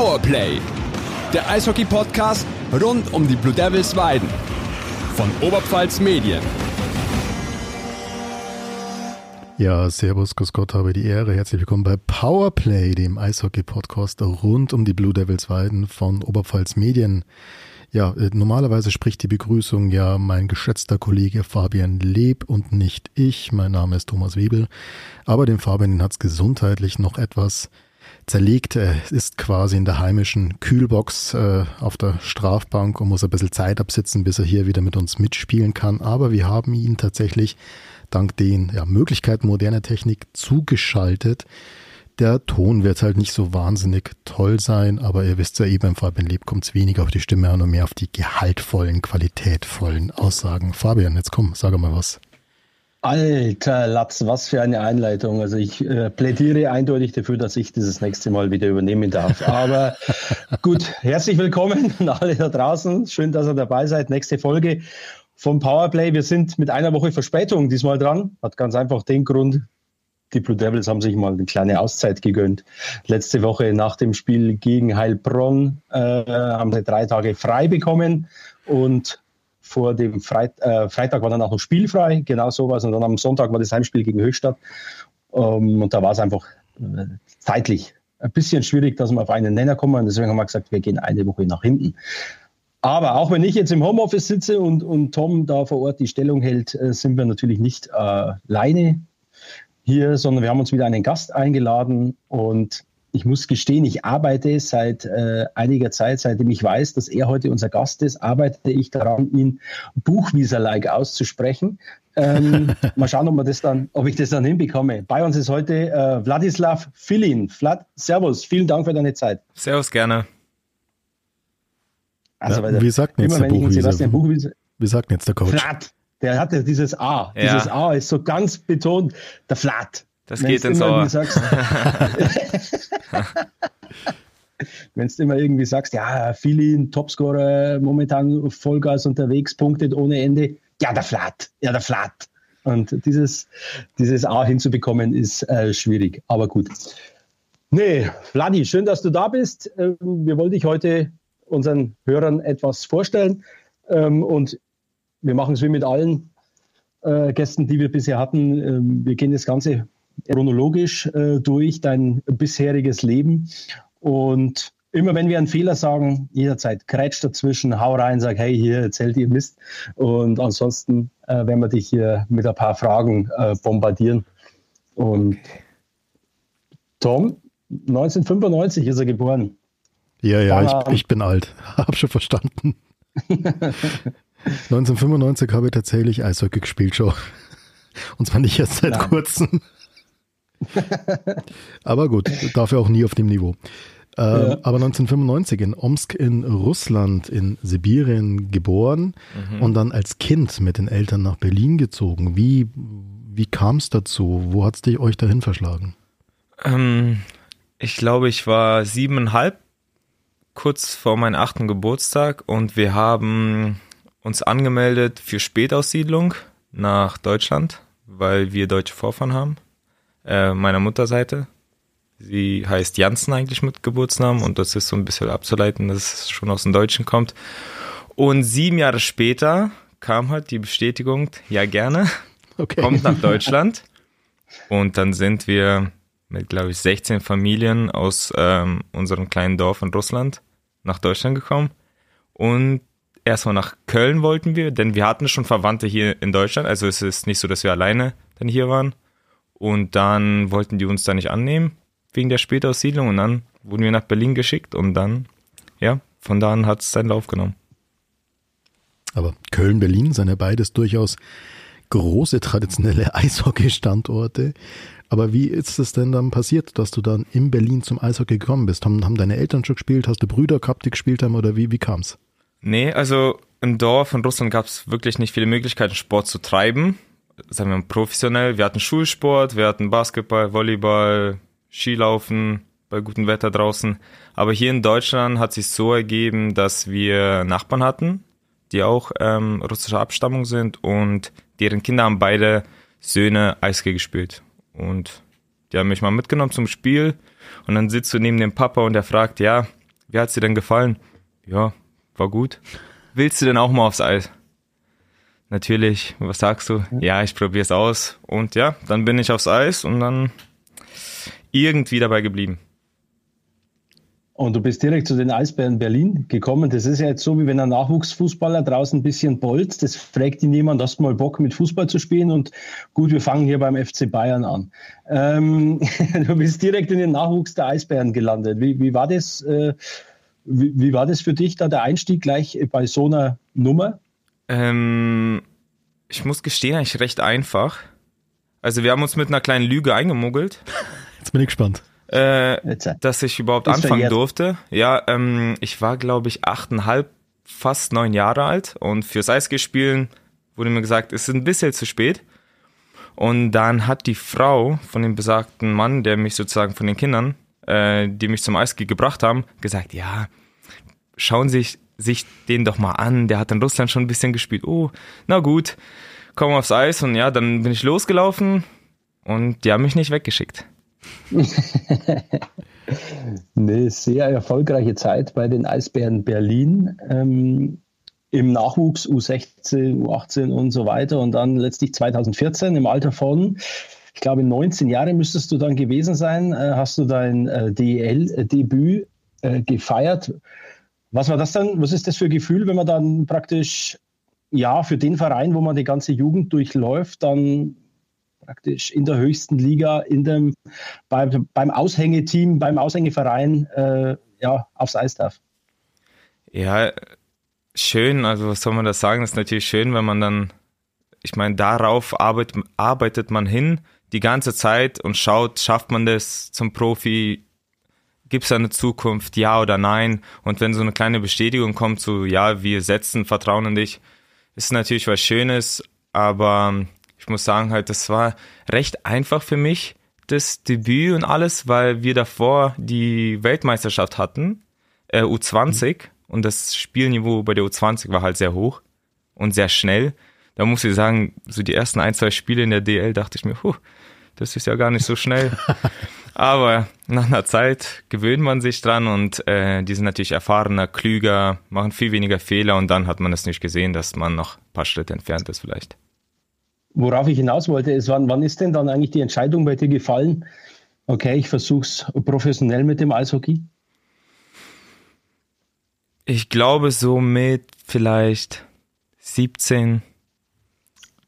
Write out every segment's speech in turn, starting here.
Powerplay, der Eishockey-Podcast rund um die Blue Devils Weiden von Oberpfalz Medien. Ja, servus, grüß Gott, habe die Ehre. Herzlich willkommen bei Powerplay, dem Eishockey-Podcast rund um die Blue Devils Weiden von Oberpfalz Medien. Ja, äh, normalerweise spricht die Begrüßung ja mein geschätzter Kollege Fabian Leb und nicht ich. Mein Name ist Thomas Webel. Aber dem Fabian hat es gesundheitlich noch etwas zerlegt. Er ist quasi in der heimischen Kühlbox äh, auf der Strafbank und muss ein bisschen Zeit absitzen, bis er hier wieder mit uns mitspielen kann. Aber wir haben ihn tatsächlich dank den ja, Möglichkeiten moderner Technik zugeschaltet. Der Ton wird halt nicht so wahnsinnig toll sein, aber ihr wisst ja eben, im Fabian Leb kommt es weniger auf die Stimme an und mehr auf die gehaltvollen, qualitätvollen Aussagen. Fabian, jetzt komm, sag mal was. Alter Latz, was für eine Einleitung. Also ich äh, plädiere eindeutig dafür, dass ich dieses nächste Mal wieder übernehmen darf. Aber gut, herzlich willkommen an alle da draußen. Schön, dass ihr dabei seid. Nächste Folge vom Powerplay. Wir sind mit einer Woche Verspätung diesmal dran. Hat ganz einfach den Grund, die Blue Devils haben sich mal eine kleine Auszeit gegönnt. Letzte Woche nach dem Spiel gegen Heilbronn äh, haben sie drei Tage frei bekommen und vor dem Freit äh, Freitag war dann auch noch spielfrei, genau sowas. Und dann am Sonntag war das Heimspiel gegen Höchstadt. Um, und da war es einfach äh, zeitlich ein bisschen schwierig, dass wir auf einen Nenner kommen. Und deswegen haben wir gesagt, wir gehen eine Woche nach hinten. Aber auch wenn ich jetzt im Homeoffice sitze und, und Tom da vor Ort die Stellung hält, äh, sind wir natürlich nicht äh, alleine hier, sondern wir haben uns wieder einen Gast eingeladen und ich muss gestehen, ich arbeite seit äh, einiger Zeit, seitdem ich weiß, dass er heute unser Gast ist, arbeite ich daran, ihn Buchwieser-like auszusprechen. Ähm, mal schauen, ob, das dann, ob ich das dann hinbekomme. Bei uns ist heute äh, Wladislav Filin. Vlad, servus, vielen Dank für deine Zeit. Servus, gerne. Also, ja, wie sagt jetzt der Buchwieser? Buchwieser? Wie sagt jetzt der Coach? Flat. Der hatte dieses A. Ja. Dieses A ist so ganz betont der Flat. Das Wenn's geht ins Ohr. Wenn du immer irgendwie sagst, ja, Filin, Topscorer, momentan Vollgas unterwegs, punktet ohne Ende. Ja, der Flat. Ja, der Flat. Und dieses, dieses A hinzubekommen ist äh, schwierig, aber gut. Nee, Vladi, schön, dass du da bist. Ähm, wir wollen dich heute unseren Hörern etwas vorstellen. Ähm, und wir machen es wie mit allen äh, Gästen, die wir bisher hatten. Ähm, wir gehen das Ganze chronologisch äh, durch, dein bisheriges Leben. Und immer wenn wir einen Fehler sagen, jederzeit krätscht dazwischen, hau rein, sag, hey, hier erzählt ihr Mist. Und ansonsten äh, werden wir dich hier mit ein paar Fragen äh, bombardieren. Und Tom, 1995 ist er geboren. Ja, ja, ich, ich bin alt. Hab schon verstanden. 1995 habe ich tatsächlich Eishockey gespielt schon. Und zwar nicht erst seit Nein. kurzem. aber gut, dafür auch nie auf dem Niveau. Äh, ja. Aber 1995 in Omsk in Russland, in Sibirien geboren mhm. und dann als Kind mit den Eltern nach Berlin gezogen. Wie, wie kam es dazu? Wo hat es euch dahin verschlagen? Ähm, ich glaube, ich war siebeneinhalb, kurz vor meinem achten Geburtstag und wir haben uns angemeldet für Spätaussiedlung nach Deutschland, weil wir deutsche Vorfahren haben, äh, meiner Mutterseite. Sie heißt Janssen eigentlich mit Geburtsnamen und das ist so ein bisschen abzuleiten, dass es schon aus dem Deutschen kommt. Und sieben Jahre später kam halt die Bestätigung, ja gerne, okay. kommt nach Deutschland. Und dann sind wir mit, glaube ich, 16 Familien aus ähm, unserem kleinen Dorf in Russland nach Deutschland gekommen. Und erstmal nach Köln wollten wir, denn wir hatten schon Verwandte hier in Deutschland. Also es ist nicht so, dass wir alleine dann hier waren. Und dann wollten die uns da nicht annehmen, wegen der Spätaussiedlung. Und dann wurden wir nach Berlin geschickt und dann, ja, von da an hat es seinen Lauf genommen. Aber Köln, Berlin sind ja beides durchaus große traditionelle Eishockey-Standorte. Aber wie ist es denn dann passiert, dass du dann in Berlin zum Eishockey gekommen bist? Haben, haben deine Eltern schon gespielt? Hast du Brüder gehabt, die gespielt haben? Oder wie, wie es? Nee, also im Dorf in Russland gab es wirklich nicht viele Möglichkeiten, Sport zu treiben. Sagen wir professionell. Wir hatten Schulsport, wir hatten Basketball, Volleyball, Skilaufen bei gutem Wetter draußen. Aber hier in Deutschland hat sich so ergeben, dass wir Nachbarn hatten, die auch ähm, russischer Abstammung sind und deren Kinder haben beide Söhne Eishockey gespielt. Und die haben mich mal mitgenommen zum Spiel und dann sitzt du neben dem Papa und der fragt, ja, wie hat's dir denn gefallen? Ja, war gut. Willst du denn auch mal aufs Eis? Natürlich, was sagst du? Ja, ich probier's aus. Und ja, dann bin ich aufs Eis und dann irgendwie dabei geblieben. Und du bist direkt zu den Eisbären Berlin gekommen. Das ist ja jetzt so, wie wenn ein Nachwuchsfußballer draußen ein bisschen bolzt. Das fragt ihn jemand, hast du mal Bock mit Fußball zu spielen? Und gut, wir fangen hier beim FC Bayern an. Ähm, du bist direkt in den Nachwuchs der Eisbären gelandet. Wie, wie, war das, äh, wie, wie, war das für dich da, der Einstieg gleich bei so einer Nummer? Ähm, ich muss gestehen, eigentlich recht einfach. Also wir haben uns mit einer kleinen Lüge eingemogelt. Jetzt bin ich gespannt äh, dass ich überhaupt Ist anfangen durfte. Ja, ähm, ich war, glaube ich, achteinhalb, fast neun Jahre alt und fürs Eisgespielen wurde mir gesagt, es ist ein bisschen zu spät. Und dann hat die Frau von dem besagten Mann, der mich sozusagen von den Kindern, äh, die mich zum Eisski gebracht haben, gesagt, ja, schauen Sie sich, sich den doch mal an, der hat in Russland schon ein bisschen gespielt. Oh, na gut, komm aufs Eis und ja, dann bin ich losgelaufen und die haben mich nicht weggeschickt. Eine sehr erfolgreiche Zeit bei den Eisbären Berlin. Ähm, Im Nachwuchs U16, U18 und so weiter. Und dann letztlich 2014 im Alter von, ich glaube, 19 Jahre müsstest du dann gewesen sein, äh, hast du dein äh, DEL-Debüt äh, gefeiert. Was war das dann? Was ist das für ein Gefühl, wenn man dann praktisch, ja, für den Verein, wo man die ganze Jugend durchläuft, dann praktisch in der höchsten Liga, in dem, beim, beim Aushängeteam, beim Aushängeverein äh, ja, aufs Eis darf. Ja, schön, also was soll man da sagen? Das ist natürlich schön, wenn man dann, ich meine, darauf arbeitet, arbeitet man hin die ganze Zeit und schaut, schafft man das zum Profi, gibt es eine Zukunft, ja oder nein? Und wenn so eine kleine Bestätigung kommt, so ja, wir setzen Vertrauen in dich, ist natürlich was Schönes, aber ich muss sagen, halt, das war recht einfach für mich, das Debüt und alles, weil wir davor die Weltmeisterschaft hatten, äh, U20, mhm. und das Spielniveau bei der U20 war halt sehr hoch und sehr schnell. Da muss ich sagen, so die ersten ein, zwei Spiele in der DL dachte ich mir, huh, das ist ja gar nicht so schnell. Aber nach einer Zeit gewöhnt man sich dran und äh, die sind natürlich erfahrener, klüger, machen viel weniger Fehler und dann hat man es nicht gesehen, dass man noch ein paar Schritte entfernt ist vielleicht. Worauf ich hinaus wollte, ist, wann, wann ist denn dann eigentlich die Entscheidung bei dir gefallen? Okay, ich versuche es professionell mit dem Eishockey. Ich glaube so mit vielleicht 17,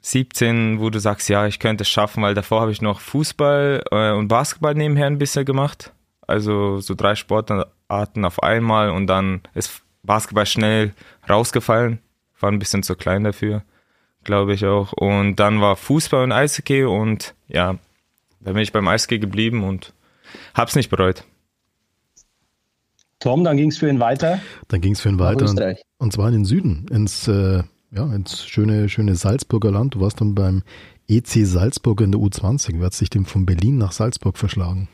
17, wo du sagst, ja, ich könnte es schaffen, weil davor habe ich noch Fußball äh, und Basketball nebenher ein bisschen gemacht. Also so drei Sportarten auf einmal und dann ist Basketball schnell rausgefallen. War ein bisschen zu klein dafür glaube ich auch. Und dann war Fußball und Eishockey und ja, da bin ich beim Eishockey geblieben und hab's nicht bereut. Tom, dann ging es für ihn weiter. Dann ging es für ihn weiter. Und, und, zwar in den Süden, ins, äh, ja, ins schöne, schöne Salzburger Land. Du warst dann beim EC Salzburg in der U20. Wer hat sich denn von Berlin nach Salzburg verschlagen?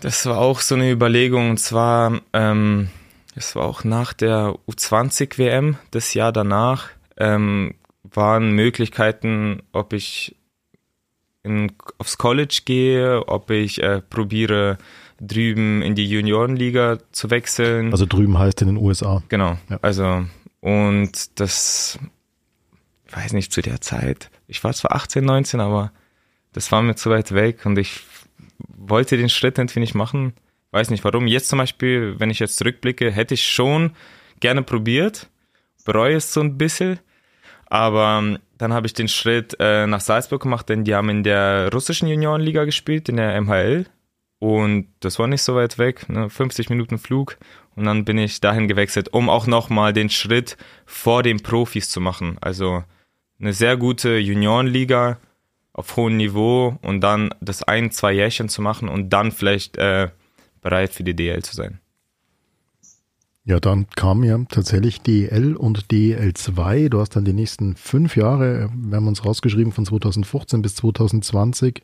Das war auch so eine Überlegung. Und zwar, ähm, es war auch nach der U20 WM, das Jahr danach. Ähm, waren Möglichkeiten, ob ich in, aufs College gehe, ob ich äh, probiere, drüben in die Juniorenliga zu wechseln. Also drüben heißt in den USA. Genau. Ja. Also, und das, weiß nicht, zu der Zeit, ich war zwar 18, 19, aber das war mir zu weit weg und ich wollte den Schritt irgendwie nicht machen. Weiß nicht warum. Jetzt zum Beispiel, wenn ich jetzt zurückblicke, hätte ich schon gerne probiert, bereue es so ein bisschen, aber ähm, dann habe ich den Schritt äh, nach Salzburg gemacht, denn die haben in der russischen Juniorenliga gespielt, in der MHL. Und das war nicht so weit weg, ne? 50 Minuten Flug. Und dann bin ich dahin gewechselt, um auch nochmal den Schritt vor den Profis zu machen. Also eine sehr gute Juniorenliga auf hohem Niveau und dann das ein, zwei Jährchen zu machen und dann vielleicht äh, bereit für die DL zu sein. Ja, dann kam ja tatsächlich DEL und DEL2. Du hast dann die nächsten fünf Jahre, wir haben uns rausgeschrieben, von 2015 bis 2020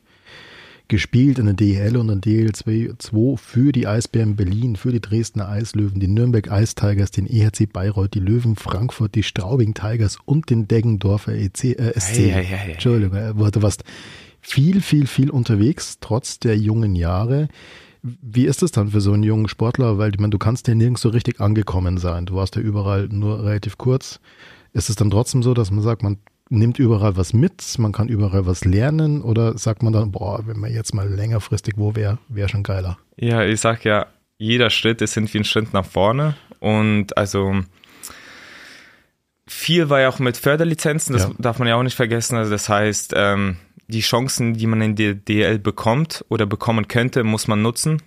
gespielt in der DEL und in der DEL2 für die Eisbären Berlin, für die Dresdner Eislöwen, die Nürnberg Ice Tigers, den EHC Bayreuth, die Löwen Frankfurt, die Straubing Tigers und den Deggendorfer EC, äh, SC. Hey, hey, hey, Entschuldigung, äh, du warst viel, viel, viel unterwegs, trotz der jungen Jahre. Wie ist es dann für so einen jungen Sportler? Weil ich meine, du kannst ja nirgends so richtig angekommen sein. Du warst ja überall nur relativ kurz. Ist es dann trotzdem so, dass man sagt, man nimmt überall was mit, man kann überall was lernen oder sagt man dann, boah, wenn man jetzt mal längerfristig wo wäre, wäre schon geiler? Ja, ich sag ja, jeder Schritt ist irgendwie ein Schritt nach vorne und also viel war ja auch mit Förderlizenzen, das ja. darf man ja auch nicht vergessen. Also das heißt, ähm, die Chancen, die man in der DL bekommt oder bekommen könnte, muss man nutzen.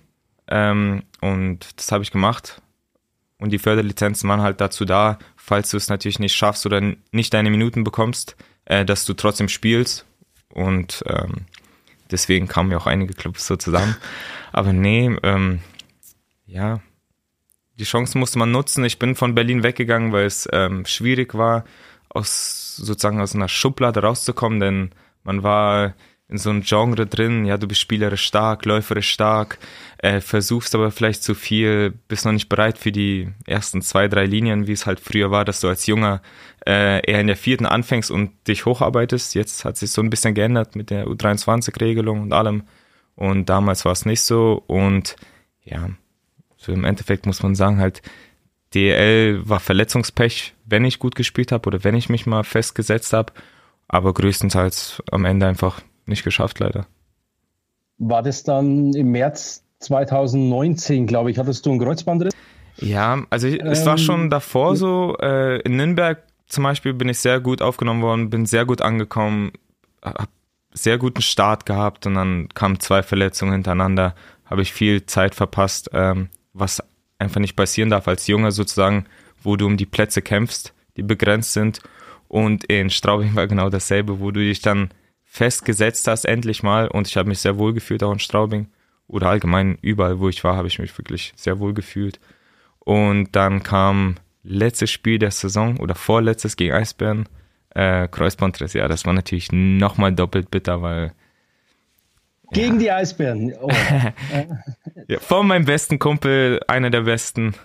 Ähm, und das habe ich gemacht. Und die Förderlizenzen waren halt dazu da, falls du es natürlich nicht schaffst oder nicht deine Minuten bekommst, äh, dass du trotzdem spielst. Und ähm, deswegen kamen ja auch einige Clubs so zusammen. Aber nee, ähm, ja, die Chancen musste man nutzen. Ich bin von Berlin weggegangen, weil es ähm, schwierig war, aus sozusagen aus einer Schublade rauszukommen, denn man war in so einem Genre drin, ja, du bist spielerisch stark, läuferisch stark, äh, versuchst aber vielleicht zu viel, bist noch nicht bereit für die ersten zwei, drei Linien, wie es halt früher war, dass du als Junger äh, eher in der vierten anfängst und dich hocharbeitest. Jetzt hat sich so ein bisschen geändert mit der U23-Regelung und allem. Und damals war es nicht so. Und ja, so im Endeffekt muss man sagen, halt, DL war Verletzungspech, wenn ich gut gespielt habe oder wenn ich mich mal festgesetzt habe aber größtenteils am Ende einfach nicht geschafft, leider. War das dann im März 2019, glaube ich, hattest du einen Kreuzbandriss? Ja, also ich, ähm, es war schon ähm, davor so. Äh, in Nürnberg zum Beispiel bin ich sehr gut aufgenommen worden, bin sehr gut angekommen, habe sehr guten Start gehabt und dann kamen zwei Verletzungen hintereinander, habe ich viel Zeit verpasst, ähm, was einfach nicht passieren darf als Junge sozusagen, wo du um die Plätze kämpfst, die begrenzt sind und in Straubing war genau dasselbe, wo du dich dann festgesetzt hast, endlich mal. Und ich habe mich sehr wohl gefühlt, auch in Straubing. Oder allgemein überall, wo ich war, habe ich mich wirklich sehr wohl gefühlt. Und dann kam letztes Spiel der Saison oder vorletztes gegen Eisbären, äh, Kreuzbandriss. Ja, das war natürlich nochmal doppelt bitter, weil. Gegen ja. die Eisbären. Oh. ja, von meinem besten Kumpel, einer der besten.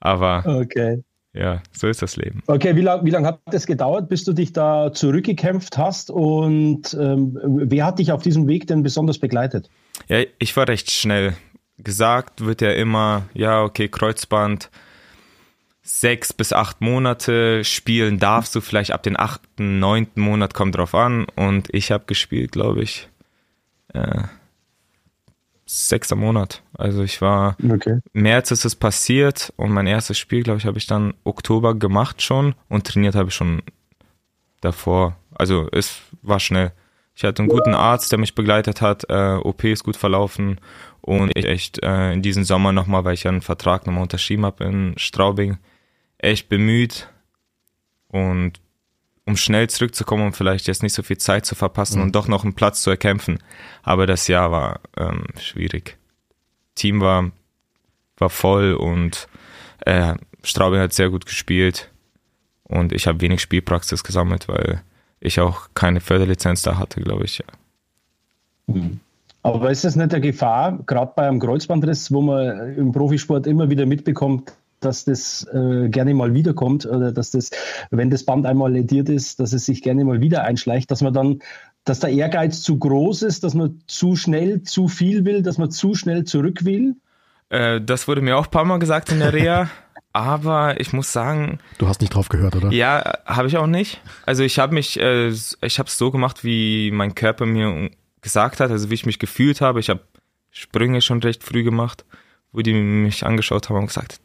Aber okay ja, so ist das Leben. Okay, wie lange wie lang hat es gedauert, bis du dich da zurückgekämpft hast und ähm, wer hat dich auf diesem Weg denn besonders begleitet? Ja, ich war recht schnell. Gesagt wird ja immer, ja, okay, Kreuzband, sechs bis acht Monate spielen darfst du vielleicht ab den achten, neunten Monat, kommt drauf an. Und ich habe gespielt, glaube ich, äh, sechster Monat. Also ich war, okay. März ist es passiert und mein erstes Spiel, glaube ich, habe ich dann Oktober gemacht schon und trainiert habe ich schon davor. Also es war schnell. Ich hatte einen guten Arzt, der mich begleitet hat. Äh, OP ist gut verlaufen und ich echt äh, in diesem Sommer nochmal, weil ich ja einen Vertrag nochmal unterschrieben habe in Straubing, echt bemüht und um schnell zurückzukommen und vielleicht jetzt nicht so viel Zeit zu verpassen mhm. und doch noch einen Platz zu erkämpfen. Aber das Jahr war ähm, schwierig. Team war, war voll und äh, Straubing hat sehr gut gespielt und ich habe wenig Spielpraxis gesammelt, weil ich auch keine Förderlizenz da hatte, glaube ich. Ja. Mhm. Aber ist das nicht der Gefahr, gerade bei einem Kreuzbandriss, wo man im Profisport immer wieder mitbekommt, dass das äh, gerne mal wiederkommt oder dass das, wenn das Band einmal lediert ist, dass es sich gerne mal wieder einschleicht, dass man dann, dass der Ehrgeiz zu groß ist, dass man zu schnell zu viel will, dass man zu schnell zurück will? Äh, das wurde mir auch ein paar Mal gesagt in der Reha. aber ich muss sagen. Du hast nicht drauf gehört, oder? Ja, habe ich auch nicht. Also ich habe mich, äh, ich habe es so gemacht, wie mein Körper mir gesagt hat, also wie ich mich gefühlt habe. Ich habe Sprünge schon recht früh gemacht, wo die mich angeschaut haben und gesagt,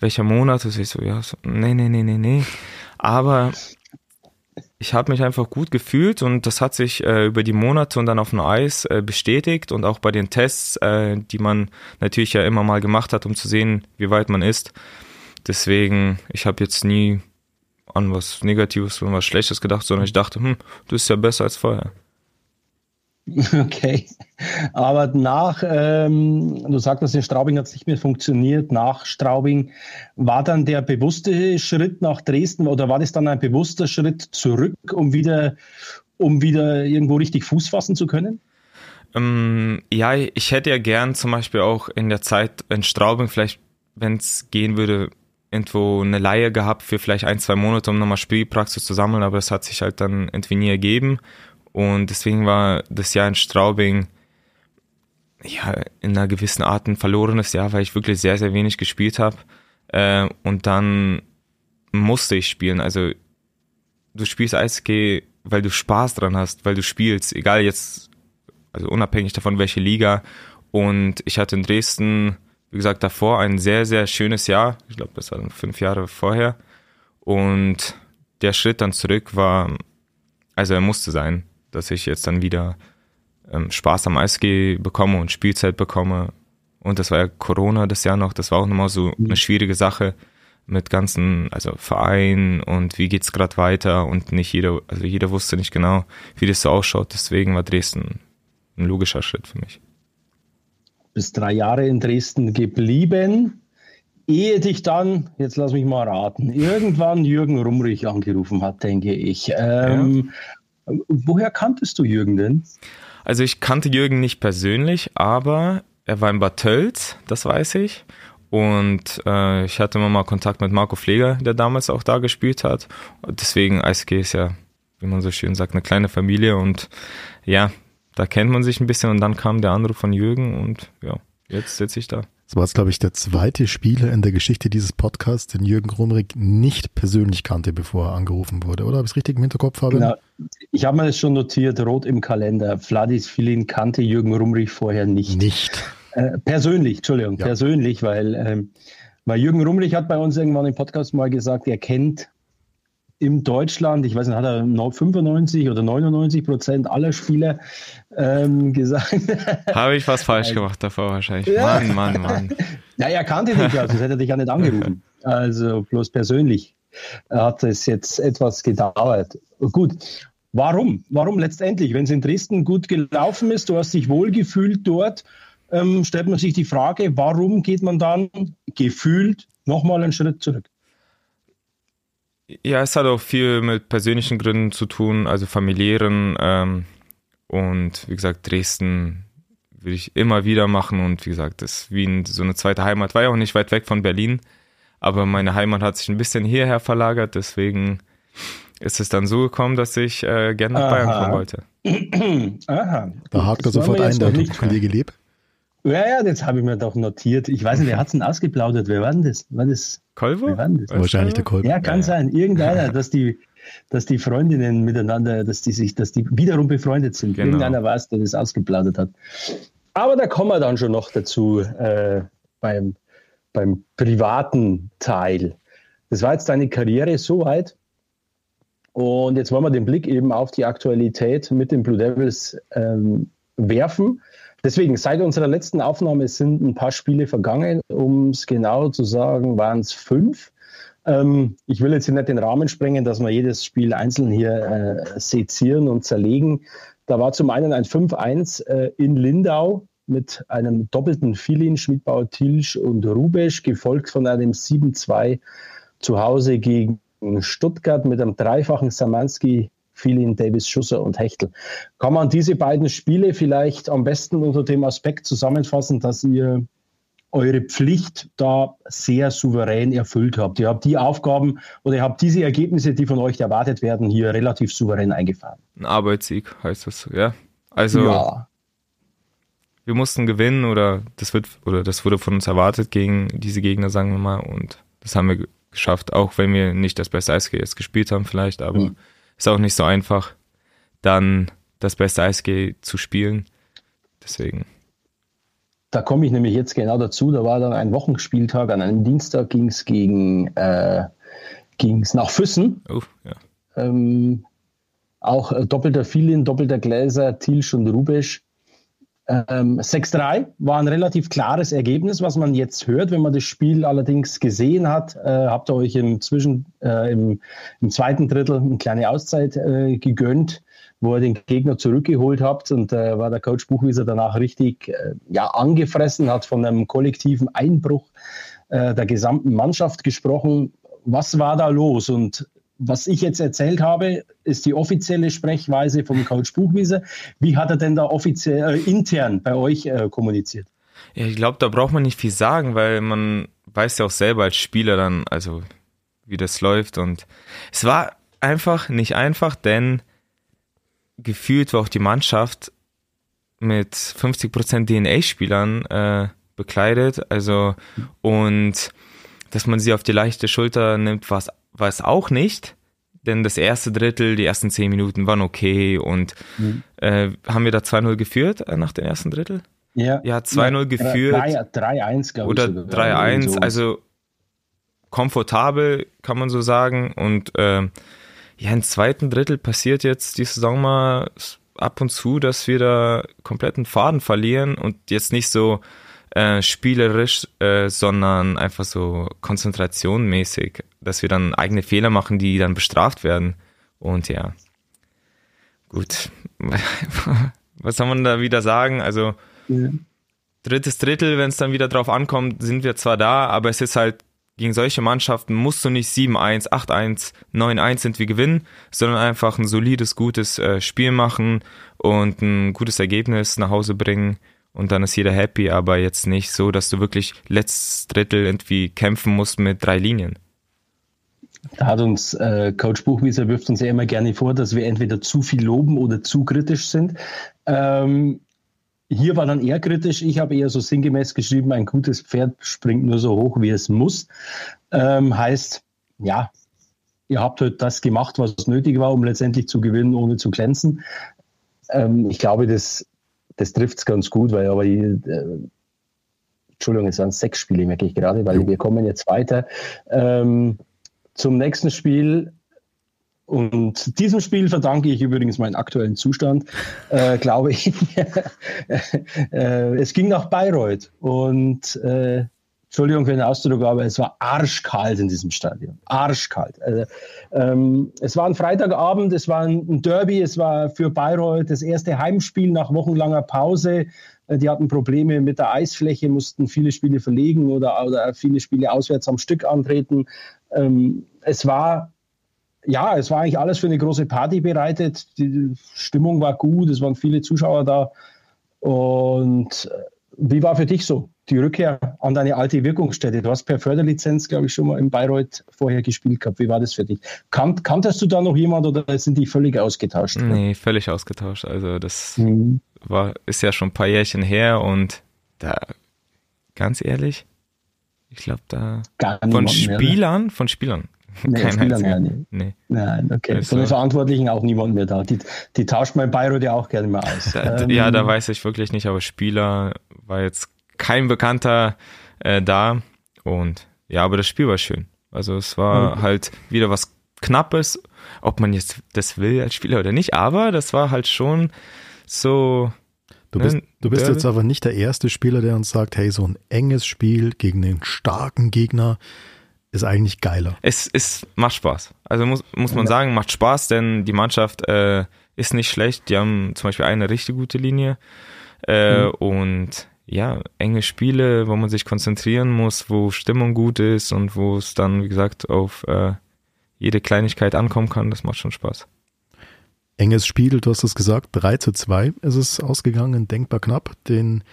welcher Monat? Und ich so, ja, so, nee, nee, nee, nee, nee. Aber ich habe mich einfach gut gefühlt und das hat sich äh, über die Monate und dann auf dem Eis äh, bestätigt und auch bei den Tests, äh, die man natürlich ja immer mal gemacht hat, um zu sehen, wie weit man ist. Deswegen, ich habe jetzt nie an was Negatives oder was Schlechtes gedacht, sondern ich dachte, hm, du bist ja besser als vorher. Okay. Aber nach, ähm, du sagtest, in Straubing hat es nicht mehr funktioniert. Nach Straubing war dann der bewusste Schritt nach Dresden oder war das dann ein bewusster Schritt zurück, um wieder, um wieder irgendwo richtig Fuß fassen zu können? Ähm, ja, ich hätte ja gern zum Beispiel auch in der Zeit in Straubing vielleicht, wenn es gehen würde, irgendwo eine Laie gehabt für vielleicht ein, zwei Monate, um nochmal Spielpraxis zu sammeln, aber das hat sich halt dann irgendwie nie ergeben. Und deswegen war das Jahr in Straubing ja, in einer gewissen Art ein verlorenes Jahr, weil ich wirklich sehr, sehr wenig gespielt habe. Äh, und dann musste ich spielen. Also du spielst Eishockey, weil du Spaß dran hast, weil du spielst, egal jetzt, also unabhängig davon, welche Liga. Und ich hatte in Dresden, wie gesagt, davor ein sehr, sehr schönes Jahr. Ich glaube, das war dann fünf Jahre vorher. Und der Schritt dann zurück war, also er musste sein, dass ich jetzt dann wieder ähm, Spaß am Eishockey bekomme und Spielzeit bekomme. Und das war ja Corona das Jahr noch, das war auch nochmal so eine schwierige Sache mit ganzen, also Verein und wie geht's gerade weiter und nicht jeder, also jeder wusste nicht genau, wie das so ausschaut. Deswegen war Dresden ein logischer Schritt für mich. Bis drei Jahre in Dresden geblieben, ehe dich dann, jetzt lass mich mal raten, irgendwann Jürgen Rumrich angerufen hat, denke ich. Ähm, ja. Woher kanntest du Jürgen denn? Also ich kannte Jürgen nicht persönlich, aber er war in Bad Tölz, das weiß ich. Und äh, ich hatte immer mal Kontakt mit Marco Pfleger, der damals auch da gespielt hat. Deswegen Eishockey ist ja, wie man so schön sagt, eine kleine Familie. Und ja, da kennt man sich ein bisschen. Und dann kam der Anruf von Jürgen und ja, jetzt sitze ich da. Das war jetzt, glaube ich, der zweite Spieler in der Geschichte dieses Podcasts, den Jürgen Rumrig nicht persönlich kannte, bevor er angerufen wurde, oder? Habe ich es richtig im Hinterkopf? Habe? Genau. Ich habe mir das schon notiert, rot im Kalender. Vladis Filin kannte Jürgen Rumrig vorher nicht. Nicht. Äh, persönlich, Entschuldigung, ja. persönlich, weil, ähm, weil Jürgen Rumlich hat bei uns irgendwann im Podcast mal gesagt, er kennt in Deutschland, ich weiß nicht, hat er 95 oder 99 Prozent aller Spieler ähm, gesagt. Habe ich was falsch gemacht davor wahrscheinlich. Ja. Mann, Mann, Mann. Ja, er kannte dich ja, sonst hätte er dich ja nicht angerufen. Also bloß persönlich hat es jetzt etwas gedauert. Gut, warum? Warum letztendlich? Wenn es in Dresden gut gelaufen ist, du hast dich wohlgefühlt dort, ähm, stellt man sich die Frage, warum geht man dann gefühlt nochmal einen Schritt zurück? Ja, es hat auch viel mit persönlichen Gründen zu tun, also familiären. Ähm, und wie gesagt, Dresden würde ich immer wieder machen. Und wie gesagt, das ist wie so eine zweite Heimat. War ja auch nicht weit weg von Berlin. Aber meine Heimat hat sich ein bisschen hierher verlagert. Deswegen ist es dann so gekommen, dass ich äh, gerne nach Aha. Bayern kommen wollte. Aha. Da hakt er sofort ein, von dir gelebt. Ja, ja, das habe ich mir doch notiert. Ich weiß nicht, wer hat es denn ausgeplaudert? Wer war denn das? War das Kolvo? Wahrscheinlich der Kolvo. Ja, kann ja, sein. Irgendeiner, dass die, dass die Freundinnen miteinander, dass die sich, dass die wiederum befreundet sind. Genau. Irgendeiner war es, der das ausgeplaudert hat. Aber da kommen wir dann schon noch dazu äh, beim, beim privaten Teil. Das war jetzt deine Karriere soweit. Und jetzt wollen wir den Blick eben auf die Aktualität mit den Blue Devils ähm, werfen. Deswegen, seit unserer letzten Aufnahme sind ein paar Spiele vergangen. Um es genau zu sagen, waren es fünf. Ähm, ich will jetzt hier nicht den Rahmen sprengen, dass wir jedes Spiel einzeln hier äh, sezieren und zerlegen. Da war zum einen ein 5-1 äh, in Lindau mit einem doppelten Filin, Schmidbauer, Tilsch und Rubesch, gefolgt von einem 7-2 zu Hause gegen Stuttgart mit einem dreifachen Samanski Filin, Davis, Schusser und Hechtel. Kann man diese beiden Spiele vielleicht am besten unter dem Aspekt zusammenfassen, dass ihr eure Pflicht da sehr souverän erfüllt habt. Ihr habt die Aufgaben oder ihr habt diese Ergebnisse, die von euch erwartet werden, hier relativ souverän eingefahren. Ein Arbeitssieg heißt das, ja. Also ja. wir mussten gewinnen oder das wird oder das wurde von uns erwartet gegen diese Gegner, sagen wir mal, und das haben wir geschafft, auch wenn wir nicht das beste Eishockey jetzt gespielt haben vielleicht, aber mhm ist auch nicht so einfach, dann das beste Eishockey zu spielen. Deswegen. Da komme ich nämlich jetzt genau dazu. Da war dann ein Wochenspieltag. An einem Dienstag ging es gegen äh, ging's nach Füssen. Oh, ja. ähm, auch äh, doppelter Filin, doppelter Gläser, Tilsch und Rubesch. Ähm, 6-3 war ein relativ klares Ergebnis, was man jetzt hört. Wenn man das Spiel allerdings gesehen hat, äh, habt ihr euch im, Zwischen, äh, im, im, zweiten Drittel eine kleine Auszeit äh, gegönnt, wo ihr den Gegner zurückgeholt habt und äh, war der Coach Buchwieser danach richtig äh, ja, angefressen, hat von einem kollektiven Einbruch äh, der gesamten Mannschaft gesprochen. Was war da los? Und was ich jetzt erzählt habe, ist die offizielle Sprechweise vom Coach Buchwieser. Wie hat er denn da offiziell äh, intern bei euch äh, kommuniziert? Ja, ich glaube, da braucht man nicht viel sagen, weil man weiß ja auch selber als Spieler dann, also wie das läuft. Und es war einfach nicht einfach, denn gefühlt war auch die Mannschaft mit 50% DNA-Spielern äh, bekleidet. Also, und dass man sie auf die leichte Schulter nimmt, war es auch nicht. Denn das erste Drittel, die ersten zehn Minuten waren okay und mhm. äh, haben wir da 2-0 geführt äh, nach dem ersten Drittel? Ja, ja 2-0 geführt. 3-1, glaube ich. Oder 3-1, also komfortabel, kann man so sagen. Und äh, ja, im zweiten Drittel passiert jetzt die Saison mal ab und zu, dass wir da kompletten Faden verlieren und jetzt nicht so äh, spielerisch, äh, sondern einfach so konzentrationmäßig, dass wir dann eigene Fehler machen, die dann bestraft werden. Und ja, gut, was soll man da wieder sagen? Also ja. drittes Drittel, wenn es dann wieder drauf ankommt, sind wir zwar da, aber es ist halt gegen solche Mannschaften musst du nicht 7-1, 8-1, 9-1 sind wir gewinnen, sondern einfach ein solides, gutes äh, Spiel machen und ein gutes Ergebnis nach Hause bringen und dann ist jeder happy, aber jetzt nicht so, dass du wirklich letztes Drittel irgendwie kämpfen musst mit drei Linien. Da hat uns äh, Coach Buchwieser wirft uns ja immer gerne vor, dass wir entweder zu viel loben oder zu kritisch sind. Ähm, hier war dann eher kritisch. Ich habe eher so sinngemäß geschrieben, ein gutes Pferd springt nur so hoch, wie es muss. Ähm, heißt, ja, ihr habt halt das gemacht, was nötig war, um letztendlich zu gewinnen, ohne zu glänzen. Ähm, ich glaube, das, das trifft es ganz gut, weil aber die, äh, Entschuldigung, es waren sechs Spiele, merke ich gerade, weil wir kommen jetzt weiter. Ähm, zum nächsten Spiel und diesem Spiel verdanke ich übrigens meinen aktuellen Zustand, äh, glaube ich. äh, es ging nach Bayreuth und äh, Entschuldigung für den Ausdruck, aber es war arschkalt in diesem Stadion. Arschkalt. Also, ähm, es war ein Freitagabend, es war ein Derby, es war für Bayreuth das erste Heimspiel nach wochenlanger Pause. Äh, die hatten Probleme mit der Eisfläche, mussten viele Spiele verlegen oder, oder viele Spiele auswärts am Stück antreten. Ähm, es war ja, es war eigentlich alles für eine große Party bereitet. Die Stimmung war gut, es waren viele Zuschauer da. Und äh, wie war für dich so die Rückkehr an deine alte Wirkungsstätte? Du hast per Förderlizenz, glaube ich, schon mal in Bayreuth vorher gespielt gehabt. Wie war das für dich? Kan kanntest du da noch jemand oder sind die völlig ausgetauscht? Nee, völlig ausgetauscht. Also das mhm. war, ist ja schon ein paar Jährchen her und da, ganz ehrlich, ich glaube da von Spielern, mehr, von Spielern Nee, Kein Spieler mehr, nee. nee. Nein, okay. Also, Von den Verantwortlichen auch niemand mehr da. Die, die tauscht man in Bayreuth ja auch gerne mal aus. Da, ähm, ja, da weiß ich wirklich nicht, aber Spieler war jetzt kein Bekannter äh, da. Und ja, aber das Spiel war schön. Also es war okay. halt wieder was Knappes, ob man jetzt das will als Spieler oder nicht, aber das war halt schon so. Du bist, ne, du bist jetzt aber nicht der erste Spieler, der uns sagt, hey, so ein enges Spiel gegen einen starken Gegner, ist eigentlich geiler. Es, es macht Spaß. Also muss, muss man sagen, macht Spaß, denn die Mannschaft äh, ist nicht schlecht. Die haben zum Beispiel eine richtig gute Linie. Äh, mhm. Und ja, enge Spiele, wo man sich konzentrieren muss, wo Stimmung gut ist und wo es dann, wie gesagt, auf äh, jede Kleinigkeit ankommen kann, das macht schon Spaß. Enges Spiel, du hast es gesagt, 3 zu 2 ist es ausgegangen, denkbar knapp. Den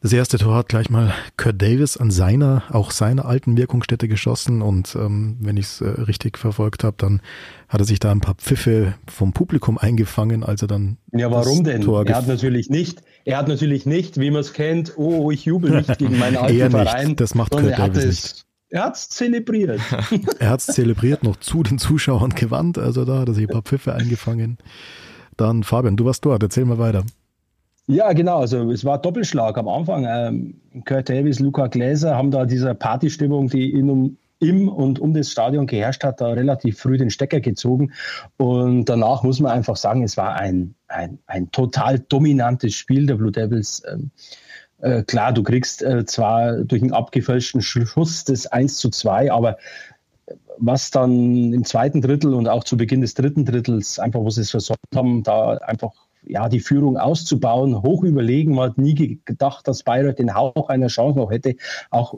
das erste Tor hat gleich mal Kurt Davis an seiner, auch seiner alten Wirkungsstätte geschossen und ähm, wenn ich es äh, richtig verfolgt habe, dann hat er sich da ein paar Pfiffe vom Publikum eingefangen, als er dann Ja, warum denn? Tor er hat natürlich nicht, er hat natürlich nicht, wie man es kennt, oh, ich jubel nicht gegen meinen alten er Verein. Nicht. Das macht Kurt Davis nicht. Er hat es zelebriert. er hat es zelebriert, noch zu den Zuschauern gewandt, also da hat er sich ein paar Pfiffe eingefangen. Dann Fabian, du warst dort, erzähl mal weiter. Ja, genau. Also es war Doppelschlag am Anfang. Ähm, Kurt Davis, Luca Gläser haben da dieser Partystimmung, die in um, im und um das Stadion geherrscht hat, da relativ früh den Stecker gezogen. Und danach muss man einfach sagen, es war ein, ein, ein total dominantes Spiel der Blue Devils. Ähm, äh, klar, du kriegst äh, zwar durch einen abgefälschten Schuss das 1 zu 2, aber was dann im zweiten Drittel und auch zu Beginn des dritten Drittels einfach, wo sie es versorgt haben, da einfach ja, die Führung auszubauen, hoch überlegen. Man hat nie gedacht, dass Bayreuth den Hauch einer Chance noch hätte, auch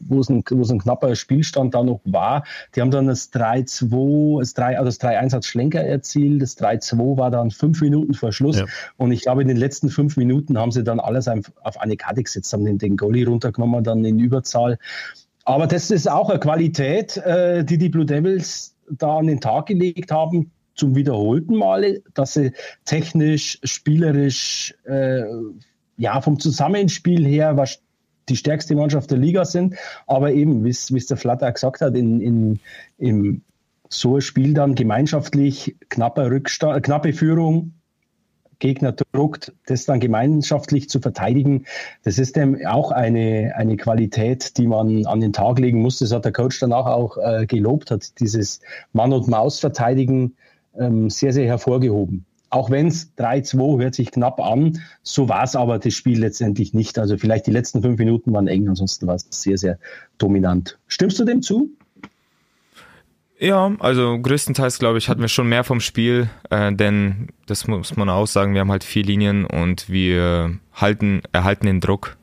wo es ein, wo es ein knapper Spielstand da noch war. Die haben dann das 3-2, das 3, also das 3-1 hat Schlenker erzielt, das 3-2 war dann fünf Minuten vor Schluss. Ja. Und ich glaube, in den letzten fünf Minuten haben sie dann alles auf eine Karte gesetzt, haben den, den Goalie runtergenommen, dann in Überzahl. Aber das ist auch eine Qualität, äh, die die Blue Devils da an den Tag gelegt haben, zum wiederholten Male, dass sie technisch, spielerisch, äh, ja, vom Zusammenspiel her was die stärkste Mannschaft der Liga sind. Aber eben, wie es der Flatter gesagt hat, in, in, im so ein Spiel dann gemeinschaftlich, knapper Rückstand, knappe Führung, Gegner druckt, das dann gemeinschaftlich zu verteidigen, das ist dem auch eine, eine Qualität, die man an den Tag legen muss. Das hat der Coach danach auch äh, gelobt, hat dieses Mann- und Maus-Verteidigen ähm, sehr, sehr hervorgehoben. Auch wenn es 3-2 hört sich knapp an, so war es aber das Spiel letztendlich nicht. Also vielleicht die letzten fünf Minuten waren eng, ansonsten war es sehr, sehr dominant. Stimmst du dem zu? Ja, also größtenteils glaube ich hatten wir schon mehr vom Spiel, äh, denn das muss man auch sagen, wir haben halt vier Linien und wir halten, erhalten den Druck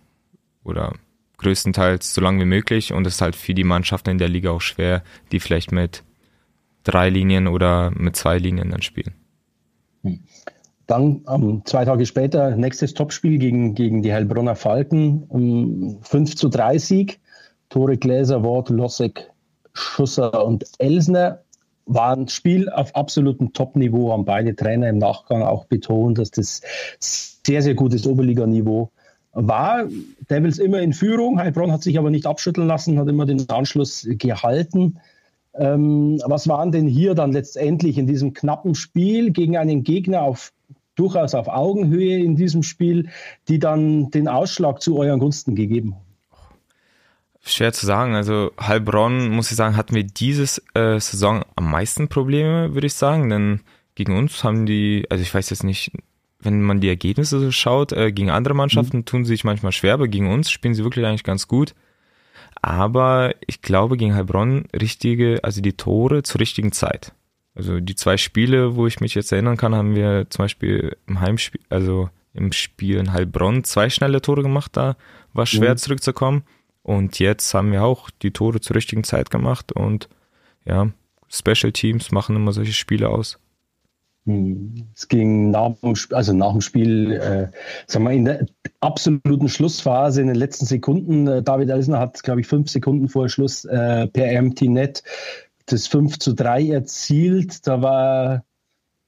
oder größtenteils so lange wie möglich und es ist halt für die Mannschaften in der Liga auch schwer, die vielleicht mit drei Linien oder mit zwei Linien dann spielen. Dann ähm, zwei Tage später nächstes Topspiel gegen, gegen die Heilbronner Falken. Um, 5 zu 3 Sieg. Tore Gläser, Wort, Lossek, Schusser und Elsner war ein Spiel auf absolutem Top-Niveau, haben beide Trainer im Nachgang auch betont, dass das sehr, sehr gutes Oberliganiveau war. Devils immer in Führung, Heilbronn hat sich aber nicht abschütteln lassen, hat immer den Anschluss gehalten. Ähm, was waren denn hier dann letztendlich in diesem knappen Spiel gegen einen Gegner auf durchaus auf Augenhöhe in diesem Spiel, die dann den Ausschlag zu euren Gunsten gegeben haben? Schwer zu sagen. Also Heilbronn, muss ich sagen, hatten wir dieses äh, Saison am meisten Probleme, würde ich sagen. Denn gegen uns haben die, also ich weiß jetzt nicht, wenn man die Ergebnisse so schaut, äh, gegen andere Mannschaften mhm. tun sie sich manchmal schwer, aber gegen uns spielen sie wirklich eigentlich ganz gut. Aber ich glaube, gegen Heilbronn richtige, also die Tore zur richtigen Zeit. Also die zwei Spiele, wo ich mich jetzt erinnern kann, haben wir zum Beispiel im Heimspiel, also im Spiel in Heilbronn zwei schnelle Tore gemacht, da war schwer mhm. zurückzukommen. Und jetzt haben wir auch die Tore zur richtigen Zeit gemacht und ja, Special Teams machen immer solche Spiele aus. Hm. Es ging nach dem, also nach dem Spiel, äh, sagen wir, in der absoluten Schlussphase, in den letzten Sekunden. Äh, David Elsner hat, glaube ich, fünf Sekunden vor Schluss äh, per MT-Net das 5 zu 3 erzielt. Da war,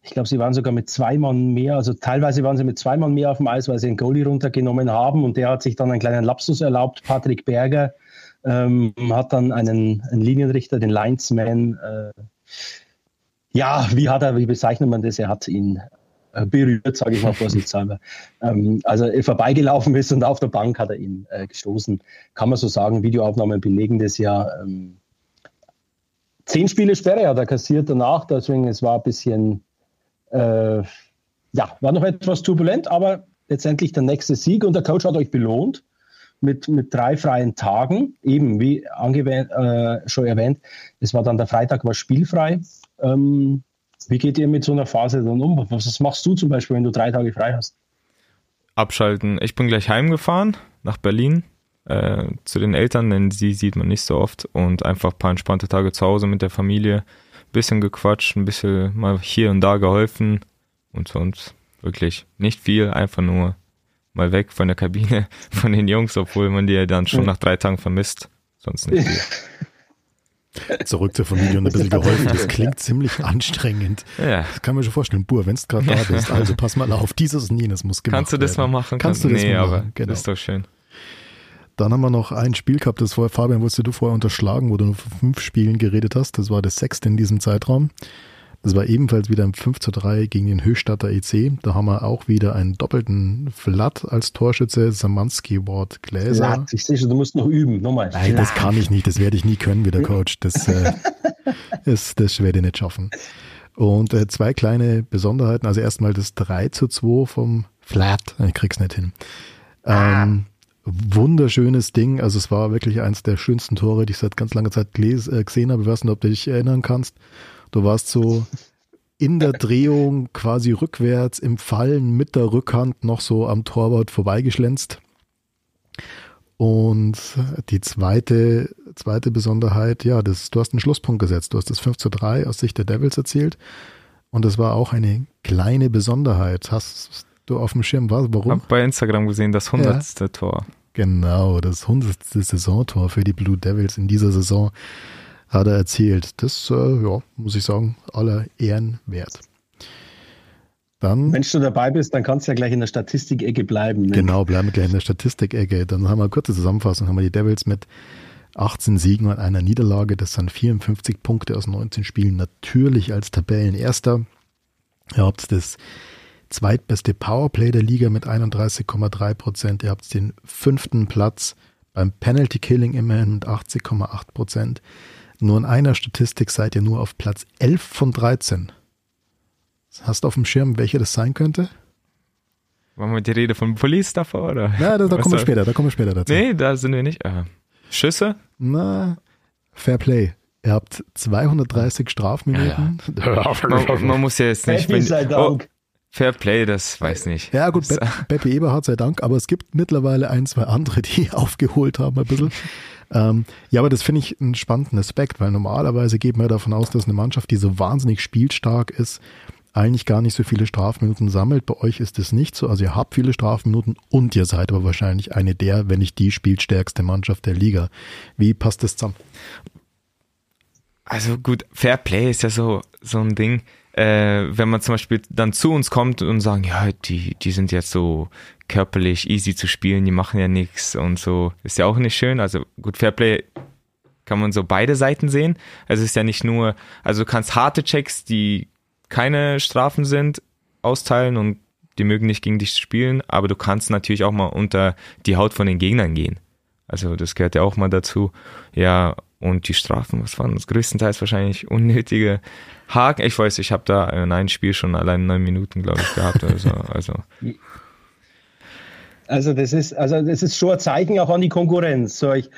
ich glaube, sie waren sogar mit zwei Mann mehr, also teilweise waren sie mit zwei Mann mehr auf dem Eis, weil sie einen Goalie runtergenommen haben und der hat sich dann einen kleinen Lapsus erlaubt. Patrick Berger ähm, hat dann einen, einen, Linienrichter, den Linesman, äh, ja, wie hat er, wie bezeichnet man das? Er hat ihn äh, berührt, sage ich mal vorsichtshalber. ähm, also er vorbeigelaufen ist und auf der Bank hat er ihn äh, gestoßen. Kann man so sagen, Videoaufnahmen belegen das ja. Ähm, zehn Spiele Sperre hat er kassiert danach, deswegen es war ein bisschen, äh, ja, war noch etwas turbulent, aber letztendlich der nächste Sieg und der Coach hat euch belohnt mit, mit drei freien Tagen, eben wie angewähnt, äh, schon erwähnt, es war dann der Freitag war spielfrei. Ähm, wie geht ihr mit so einer Phase dann um? Was machst du zum Beispiel, wenn du drei Tage frei hast? Abschalten. Ich bin gleich heimgefahren nach Berlin äh, zu den Eltern, denn sie sieht man nicht so oft und einfach ein paar entspannte Tage zu Hause mit der Familie, bisschen gequatscht, ein bisschen mal hier und da geholfen und sonst wirklich nicht viel, einfach nur mal weg von der Kabine von den Jungs, obwohl man die ja dann schon nach drei Tagen vermisst, sonst nicht viel. Zurück zur Familie und ein bisschen geholfen. Das klingt ziemlich anstrengend. Ja. Das kann man schon vorstellen. Bur, wenn du gerade da bist, also pass mal auf, dieses und jenes muss gemacht Kannst du das werden. mal machen? Kannst du das nee, mal machen? aber genau. das ist doch schön. Dann haben wir noch ein Spiel gehabt, das vorher, Fabian, wurdest du vorher unterschlagen, wo du nur von fünf Spielen geredet hast. Das war das sechste in diesem Zeitraum. Das war ebenfalls wieder ein 5 zu 3 gegen den Höchstadter EC. Da haben wir auch wieder einen doppelten Flat als Torschütze, Samanski, Ward, Gläser. Flat, ich sehe schon, du musst noch üben, nochmal. Nein, Flat. das kann ich nicht, das werde ich nie können wie der Coach. Das, äh, das, das werde ich nicht schaffen. Und äh, zwei kleine Besonderheiten. Also erstmal das 3 zu 2 vom Flat. Ich krieg's nicht hin. Ähm, wunderschönes Ding. Also es war wirklich eins der schönsten Tore, die ich seit ganz langer Zeit äh, gesehen habe. Ich weiß nicht, ob du dich erinnern kannst. Du warst so in der Drehung quasi rückwärts im Fallen mit der Rückhand noch so am Torwart vorbeigeschlänzt. Und die zweite, zweite Besonderheit, ja, das, du hast einen Schlusspunkt gesetzt. Du hast das 5 zu 3 aus Sicht der Devils erzielt. Und das war auch eine kleine Besonderheit. Hast du auf dem Schirm warst. Warum? Hab bei Instagram gesehen, das 100. Ja. Tor. Genau, das 100. Saisontor für die Blue Devils in dieser Saison. Hat er erzielt. Das, äh, ja, muss ich sagen, aller Ehren wert. Dann, Wenn du dabei bist, dann kannst du ja gleich in der Statistikecke bleiben. Ne? Genau, bleiben wir gleich in der Statistikecke. Dann haben wir eine kurze Zusammenfassung. Haben wir die Devils mit 18 Siegen und einer Niederlage. Das sind 54 Punkte aus 19 Spielen. Natürlich als Tabellenerster. Ihr habt das zweitbeste Powerplay der Liga mit 31,3 Prozent. Ihr habt den fünften Platz beim Penalty Killing immerhin mit 80,8 Prozent. Nur in einer Statistik seid ihr nur auf Platz 11 von 13. Hast du auf dem Schirm, welche das sein könnte? Wollen wir die Rede von Police davor, oder? Na, da, da kommen wir später, da kommen wir später dazu. Nee, da sind wir nicht. Äh, Schüsse? Na, Fair Play. Ihr habt 230 Strafminuten. Ja, ja. man, man, muss ja jetzt nicht. Wenn, sei Dank. Oh, Fair Play, das weiß nicht. Ja, gut, Be Beppe Eberhardt sei Dank, aber es gibt mittlerweile ein, zwei andere, die aufgeholt haben ein bisschen. ähm, ja, aber das finde ich einen spannenden Aspekt, weil normalerweise geht man ja davon aus, dass eine Mannschaft, die so wahnsinnig spielstark ist, eigentlich gar nicht so viele Strafminuten sammelt. Bei euch ist es nicht so. Also ihr habt viele Strafminuten und ihr seid aber wahrscheinlich eine der, wenn nicht die spielstärkste Mannschaft der Liga. Wie passt das zusammen? Also gut, Fair Play ist ja so, so ein Ding. Äh, wenn man zum Beispiel dann zu uns kommt und sagen, ja, die, die sind jetzt so körperlich easy zu spielen, die machen ja nichts und so, ist ja auch nicht schön. Also gut, Fairplay kann man so beide Seiten sehen. Also es ist ja nicht nur, also du kannst harte Checks, die keine Strafen sind, austeilen und die mögen nicht gegen dich spielen, aber du kannst natürlich auch mal unter die Haut von den Gegnern gehen. Also das gehört ja auch mal dazu. Ja, und die Strafen, was waren das? Größtenteils wahrscheinlich unnötige Haken. Ich weiß, ich habe da in einem Spiel schon allein neun Minuten, glaube ich, gehabt. Also, also. also das ist, also das ist schon ein Zeichen auch an die Konkurrenz. So, ich,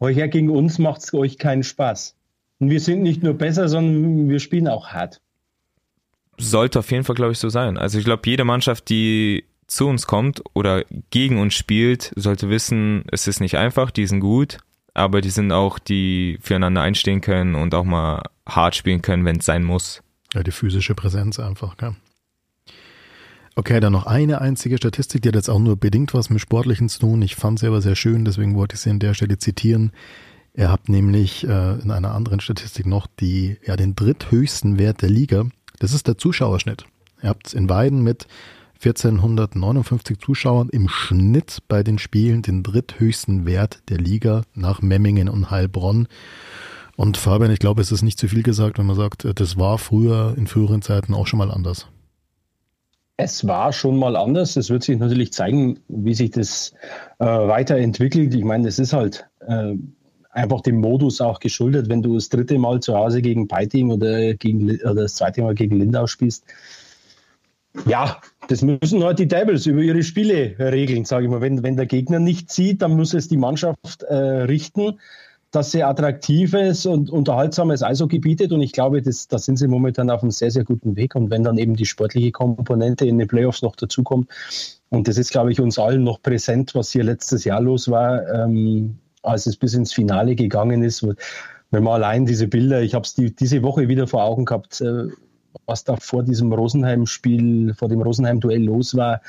euch ja gegen uns macht es euch keinen Spaß. Und wir sind nicht nur besser, sondern wir spielen auch hart sollte auf jeden Fall, glaube ich, so sein. Also ich glaube, jede Mannschaft, die zu uns kommt oder gegen uns spielt, sollte wissen, es ist nicht einfach, die sind gut, aber die sind auch, die füreinander einstehen können und auch mal hart spielen können, wenn es sein muss. Ja, die physische Präsenz einfach, gell? Okay, dann noch eine einzige Statistik, die hat jetzt auch nur bedingt was mit Sportlichen zu tun. Ich fand sie aber sehr schön, deswegen wollte ich sie an der Stelle zitieren. Ihr habt nämlich äh, in einer anderen Statistik noch die, ja, den dritthöchsten Wert der Liga das ist der Zuschauerschnitt. Ihr habt in Weiden mit 1459 Zuschauern im Schnitt bei den Spielen den dritthöchsten Wert der Liga nach Memmingen und Heilbronn. Und Fabian, ich glaube, es ist nicht zu viel gesagt, wenn man sagt, das war früher in früheren Zeiten auch schon mal anders. Es war schon mal anders. Es wird sich natürlich zeigen, wie sich das äh, weiterentwickelt. Ich meine, es ist halt äh, einfach dem Modus auch geschuldet, wenn du das dritte Mal zu Hause gegen Peiting oder, gegen, oder das zweite Mal gegen Lindau spielst. Ja, das müssen halt die Devils über ihre Spiele regeln, sage ich mal. Wenn, wenn der Gegner nicht zieht, dann muss es die Mannschaft äh, richten, dass sie attraktives und unterhaltsames Eishockey bietet. Und ich glaube, das, da sind sie momentan auf einem sehr, sehr guten Weg. Und wenn dann eben die sportliche Komponente in den Playoffs noch dazukommt, und das ist, glaube ich, uns allen noch präsent, was hier letztes Jahr los war, ähm, als es bis ins Finale gegangen ist. Wenn man allein diese Bilder, ich habe es die, diese Woche wieder vor Augen gehabt, äh, was da vor diesem Rosenheim-Spiel, vor dem Rosenheim-Duell los war.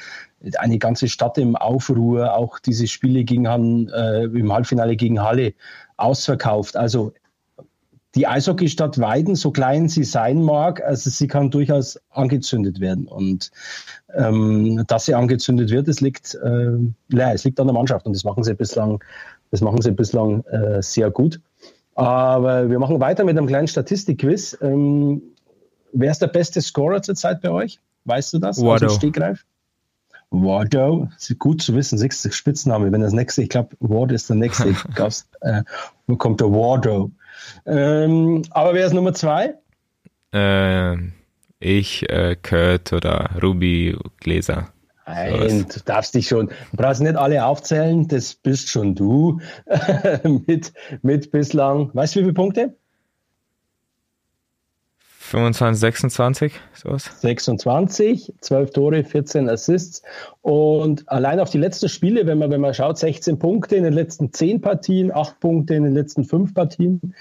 Eine ganze Stadt im Aufruhr, auch diese Spiele gegen äh, im Halbfinale gegen Halle ausverkauft. Also die Eishockeystadt Weiden, so klein sie sein mag, also sie kann durchaus angezündet werden. Und ähm, dass sie angezündet wird, es liegt, äh, ja, es liegt an der Mannschaft und das machen sie bislang das machen sie bislang äh, sehr gut. Aber wir machen weiter mit einem kleinen Statistikquiz. Ähm, wer ist der beste Scorer zurzeit bei euch? Weißt du das? Wardo. Stegreif? Wardo, gut zu wissen, sechste Spitzname. Wenn das nächste, ich glaube, Ward ist der nächste Gast. Äh, wo kommt der Wardo? Ähm, aber wer ist Nummer zwei? Äh, ich, äh, Kurt oder Ruby Gläser. Nein, du darfst dich schon, du brauchst nicht alle aufzählen, das bist schon du mit, mit bislang, weißt du wie viele Punkte? 25, 26, sowas. 26, 12 Tore, 14 Assists und allein auf die letzten Spiele, wenn man, wenn man schaut, 16 Punkte in den letzten 10 Partien, 8 Punkte in den letzten 5 Partien.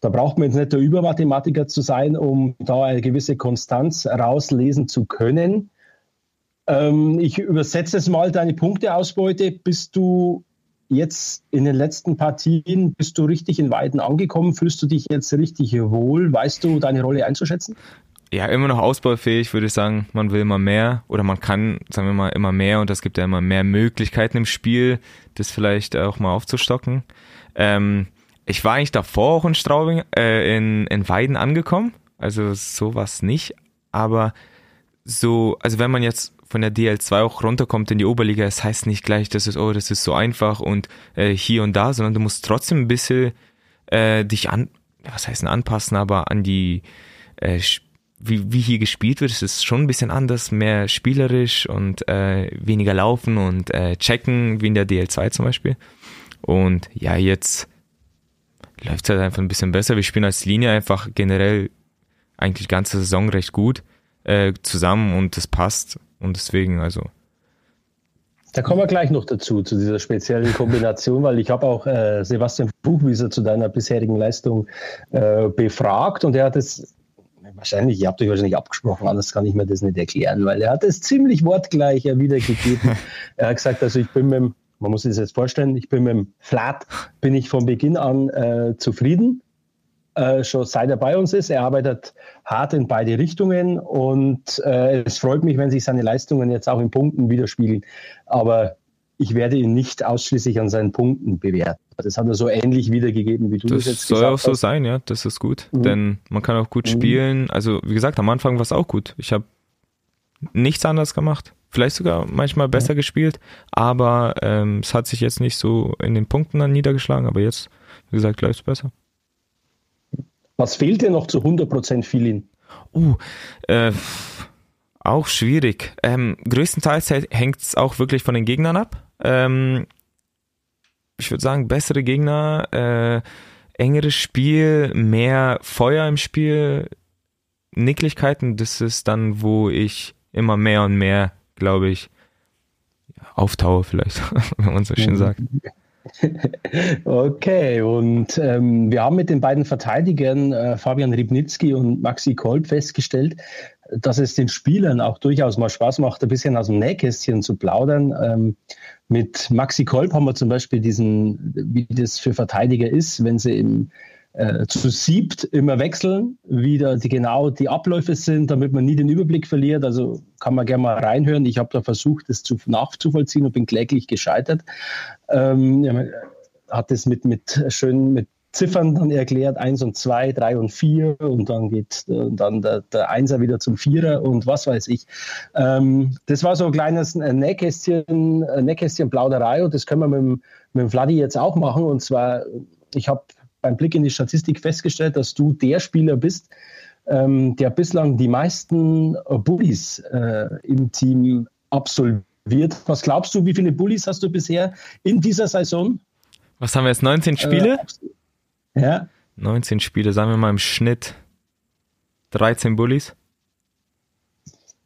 Da braucht man jetzt nicht der Übermathematiker zu sein, um da eine gewisse Konstanz rauslesen zu können. Ähm, ich übersetze es mal, deine Punkteausbeute. Bist du jetzt in den letzten Partien, bist du richtig in Weiden angekommen? Fühlst du dich jetzt richtig wohl? Weißt du deine Rolle einzuschätzen? Ja, immer noch ausbaufähig, würde ich sagen. Man will immer mehr oder man kann, sagen wir mal, immer mehr und es gibt ja immer mehr Möglichkeiten im Spiel, das vielleicht auch mal aufzustocken. Ähm, ich war eigentlich davor auch in Straubing, äh, in, in Weiden angekommen, also sowas nicht, aber so, also wenn man jetzt von der DL2 auch runterkommt in die Oberliga, es das heißt nicht gleich, dass es, oh, das ist so einfach und äh, hier und da, sondern du musst trotzdem ein bisschen äh, dich an, was heißt denn anpassen, aber an die, äh, wie, wie hier gespielt wird, es ist schon ein bisschen anders, mehr spielerisch und äh, weniger laufen und äh, checken, wie in der DL2 zum Beispiel. Und ja, jetzt läuft es halt einfach ein bisschen besser. Wir spielen als Linie einfach generell eigentlich ganze Saison recht gut äh, zusammen und das passt. Und deswegen, also. Da kommen wir gleich noch dazu, zu dieser speziellen Kombination, weil ich habe auch äh, Sebastian Buchwieser zu deiner bisherigen Leistung äh, befragt und er hat es wahrscheinlich, ihr habt euch wahrscheinlich abgesprochen, anders kann ich mir das nicht erklären, weil er hat es ziemlich wortgleich wiedergegeben. er hat gesagt, also ich bin mit dem, man muss sich das jetzt vorstellen, ich bin mit dem Flat, bin ich von Beginn an äh, zufrieden äh, schon seit er bei uns ist. Er arbeitet hart in beide Richtungen und äh, es freut mich, wenn sich seine Leistungen jetzt auch in Punkten widerspiegeln. Aber ich werde ihn nicht ausschließlich an seinen Punkten bewerten. Das hat er so ähnlich wiedergegeben, wie du das, das jetzt gesagt hast. Soll auch so sein, ja, das ist gut. Mhm. Denn man kann auch gut mhm. spielen. Also, wie gesagt, am Anfang war es auch gut. Ich habe nichts anderes gemacht. Vielleicht sogar manchmal besser ja. gespielt, aber ähm, es hat sich jetzt nicht so in den Punkten dann niedergeschlagen, aber jetzt, wie gesagt, läuft es besser. Was fehlt dir noch zu 100% Feeling? Uh, äh, auch schwierig. Ähm, größtenteils hängt es auch wirklich von den Gegnern ab. Ähm, ich würde sagen, bessere Gegner, äh, engeres Spiel, mehr Feuer im Spiel, Nicklichkeiten, das ist dann, wo ich immer mehr und mehr, glaube ich, auftaue vielleicht, wenn man so schön mhm. sagt. Okay, und ähm, wir haben mit den beiden Verteidigern äh, Fabian Ribnitzki und Maxi Kolb festgestellt, dass es den Spielern auch durchaus mal Spaß macht, ein bisschen aus dem Nähkästchen zu plaudern. Ähm, mit Maxi Kolb haben wir zum Beispiel diesen, wie das für Verteidiger ist, wenn sie im äh, zu siebt immer wechseln, wie da die, genau die Abläufe sind, damit man nie den Überblick verliert. Also kann man gerne mal reinhören. Ich habe da versucht, das zu, nachzuvollziehen und bin kläglich gescheitert. Ähm, ja, hat es mit, mit schön mit Ziffern dann erklärt, eins und zwei, drei und vier und dann geht äh, dann der, der Einser wieder zum Vierer und was weiß ich. Ähm, das war so ein kleines Nähkästchen, Nähkästchen Plauderei und das können wir mit mit dem Vladi jetzt auch machen und zwar, ich habe beim Blick in die Statistik festgestellt, dass du der Spieler bist, ähm, der bislang die meisten äh, Bullies äh, im Team absolviert. Was glaubst du, wie viele Bullies hast du bisher in dieser Saison? Was haben wir jetzt? 19 Spiele? Äh, ja. 19 Spiele, sagen wir mal im Schnitt 13 Bullies.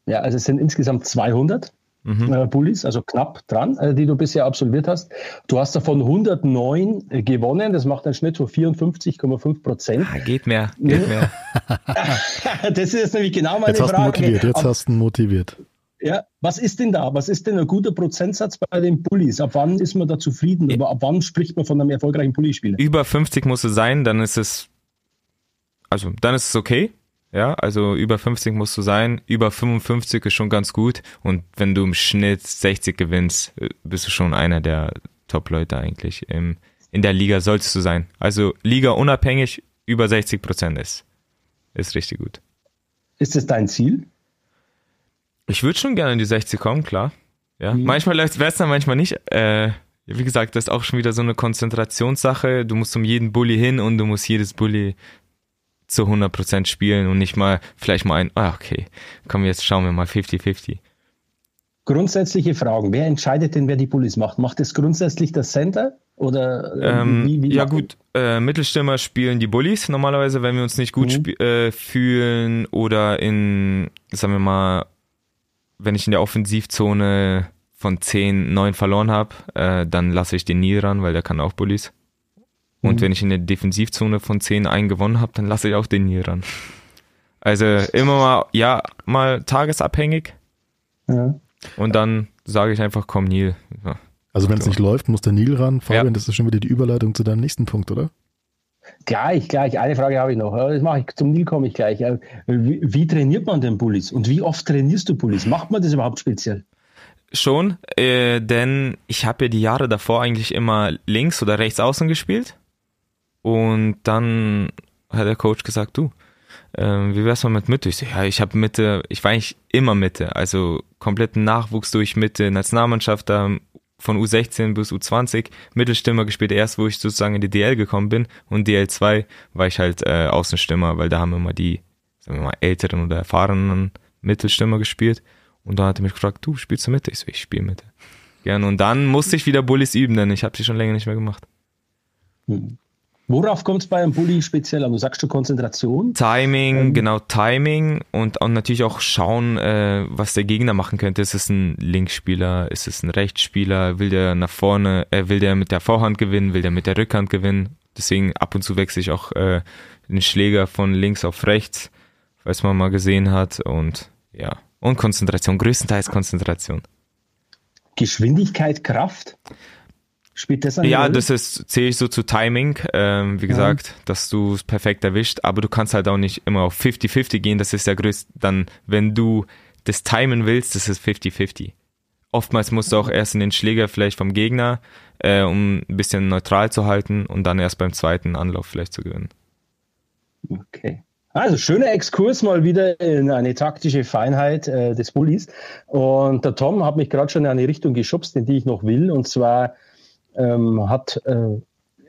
Ja, also es sind insgesamt 200 mhm. äh, Bullies, also knapp dran, äh, die du bisher absolviert hast. Du hast davon 109 äh, gewonnen, das macht einen Schnitt von 54,5 Prozent. Ah, geht mehr, geht mehr. das ist nämlich genau meine jetzt hast Frage. Motiviert, jetzt hast du motiviert. Ja, was ist denn da? Was ist denn ein guter Prozentsatz bei den Bullies? Ab wann ist man da zufrieden? Aber ab wann spricht man von einem erfolgreichen Bullispieler? Über 50 muss es sein, dann ist es, also dann ist es okay. Ja, also über 50 musst du sein, über 55 ist schon ganz gut und wenn du im Schnitt 60 gewinnst, äh, bist du schon einer der Top-Leute eigentlich. Im, in der Liga solltest du sein. Also Liga unabhängig über 60 Prozent ist, ist richtig gut. Ist das dein Ziel? Ich würde schon gerne in die 60 kommen, klar. Ja, mhm. manchmal läuft es besser, manchmal nicht. Äh, wie gesagt, das ist auch schon wieder so eine Konzentrationssache. Du musst um jeden Bully hin und du musst jedes Bully zu 100% spielen und nicht mal vielleicht mal ein, ah, okay, komm, jetzt schauen wir mal 50-50. Grundsätzliche Fragen. Wer entscheidet denn, wer die Bullies macht? Macht es grundsätzlich der Center? Oder äh, ähm, wie, wie Ja gut, äh, Mittelstürmer spielen die Bullies normalerweise, wenn wir uns nicht gut mhm. äh, fühlen oder in, sagen wir mal, wenn ich in der Offensivzone von 10, 9 verloren habe, äh, dann lasse ich den nie ran, weil der kann auch Bullies. Und mhm. wenn ich in der Defensivzone von 10 einen gewonnen habe, dann lasse ich auch den hier ran. Also immer mal, ja, mal tagesabhängig. Ja. Und dann sage ich einfach, komm Nil, Also wenn es nicht läuft, muss der Nil ran. Fabian, ja. das ist schon wieder die Überleitung zu deinem nächsten Punkt, oder? Gleich, gleich. Eine Frage habe ich noch. Das mache ich. Zum Nil komme ich gleich. Wie, wie trainiert man denn Bullies? Und wie oft trainierst du Bullies? Macht man das überhaupt speziell? Schon, äh, denn ich habe ja die Jahre davor eigentlich immer links oder rechts außen gespielt. Und dann hat der Coach gesagt, du, äh, wie wär's mal mit Mitte? Ich so, ja, ich habe Mitte, ich war eigentlich immer Mitte, also kompletten Nachwuchs durch Mitte, Nationalmannschaft da von U16 bis U20 Mittelstimmer gespielt, erst wo ich sozusagen in die DL gekommen bin und DL2 war ich halt äh, Außenstimmer, weil da haben immer die, sagen wir mal, älteren oder erfahrenen Mittelstimmer gespielt und dann hat er mich gefragt, du spielst du Mitte? Ich so, ich spiele Mitte. Gerne. Und dann musste ich wieder Bullies üben, denn ich habe sie schon länger nicht mehr gemacht. Hm. Worauf kommt es bei einem Bully speziell an? Du sagst du Konzentration? Timing, ähm. genau Timing und, und natürlich auch schauen, äh, was der Gegner machen könnte. Ist es ein Linksspieler, ist es ein Rechtsspieler, will der nach vorne, äh, will der mit der Vorhand gewinnen, will der mit der Rückhand gewinnen? Deswegen ab und zu wechsle ich auch äh, den Schläger von links auf rechts, falls man mal gesehen hat und ja. Und Konzentration, größtenteils Konzentration. Geschwindigkeit, Kraft? Spielt das eine Ja, das ist, zähle ich so zu Timing, ähm, wie gesagt, ja. dass du es perfekt erwischt, aber du kannst halt auch nicht immer auf 50-50 gehen, das ist ja größt, dann, wenn du das timen willst, das ist 50-50. Oftmals musst du auch erst in den Schläger vielleicht vom Gegner, äh, um ein bisschen neutral zu halten und dann erst beim zweiten Anlauf vielleicht zu gewinnen. Okay. Also schöner Exkurs mal wieder in eine taktische Feinheit äh, des Bullies. Und der Tom hat mich gerade schon in eine Richtung geschubst, in die ich noch will. Und zwar ähm, hat äh,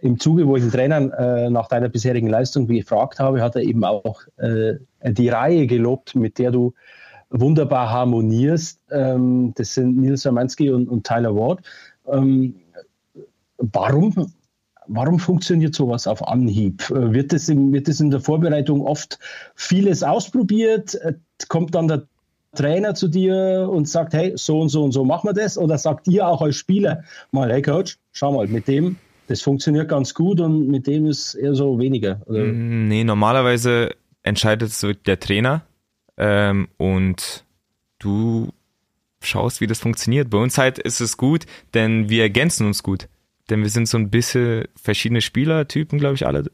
im Zuge, wo ich den Trainer äh, nach deiner bisherigen Leistung gefragt habe, hat er eben auch äh, die Reihe gelobt, mit der du wunderbar harmonierst. Ähm, das sind Nils Samansky und, und Tyler Ward. Ähm, warum, warum funktioniert sowas auf Anhieb? Äh, wird das, in, in der Vorbereitung oft vieles ausprobiert? Äh, kommt dann der Trainer zu dir und sagt, hey, so und so und so machen wir das? Oder sagt ihr auch als Spieler mal, hey Coach, schau mal, mit dem, das funktioniert ganz gut und mit dem ist eher so weniger? Oder? Mm, nee, normalerweise entscheidet so der Trainer ähm, und du schaust, wie das funktioniert. Bei uns halt ist es gut, denn wir ergänzen uns gut. Denn wir sind so ein bisschen verschiedene Spielertypen, glaube ich, alle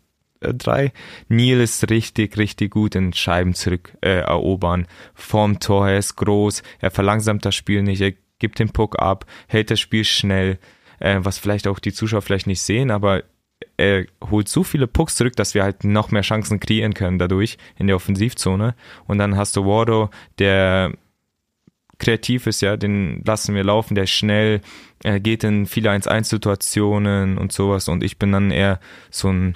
drei. Neil ist richtig, richtig gut in Scheiben zurück äh, erobern. Vorm Tor, er ist groß, er verlangsamt das Spiel nicht, er gibt den Puck ab, hält das Spiel schnell, äh, was vielleicht auch die Zuschauer vielleicht nicht sehen, aber er holt so viele Pucks zurück, dass wir halt noch mehr Chancen kreieren können dadurch in der Offensivzone. Und dann hast du Wardo, der kreativ ist, ja, den lassen wir laufen, der ist schnell, er geht in viele 1-1-Situationen und sowas und ich bin dann eher so ein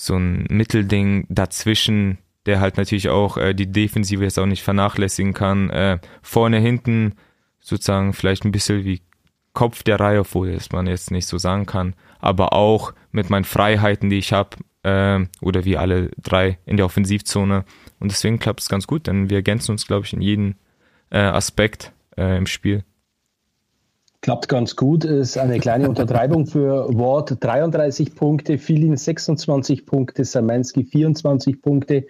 so ein Mittelding dazwischen, der halt natürlich auch äh, die Defensive jetzt auch nicht vernachlässigen kann. Äh, vorne, hinten sozusagen vielleicht ein bisschen wie Kopf der Reihe, obwohl das man jetzt nicht so sagen kann, aber auch mit meinen Freiheiten, die ich habe, äh, oder wie alle drei in der Offensivzone. Und deswegen klappt es ganz gut, denn wir ergänzen uns, glaube ich, in jedem äh, Aspekt äh, im Spiel. Klappt ganz gut, ist eine kleine Untertreibung für Ward 33 Punkte, Filin 26 Punkte, Samansky 24 Punkte.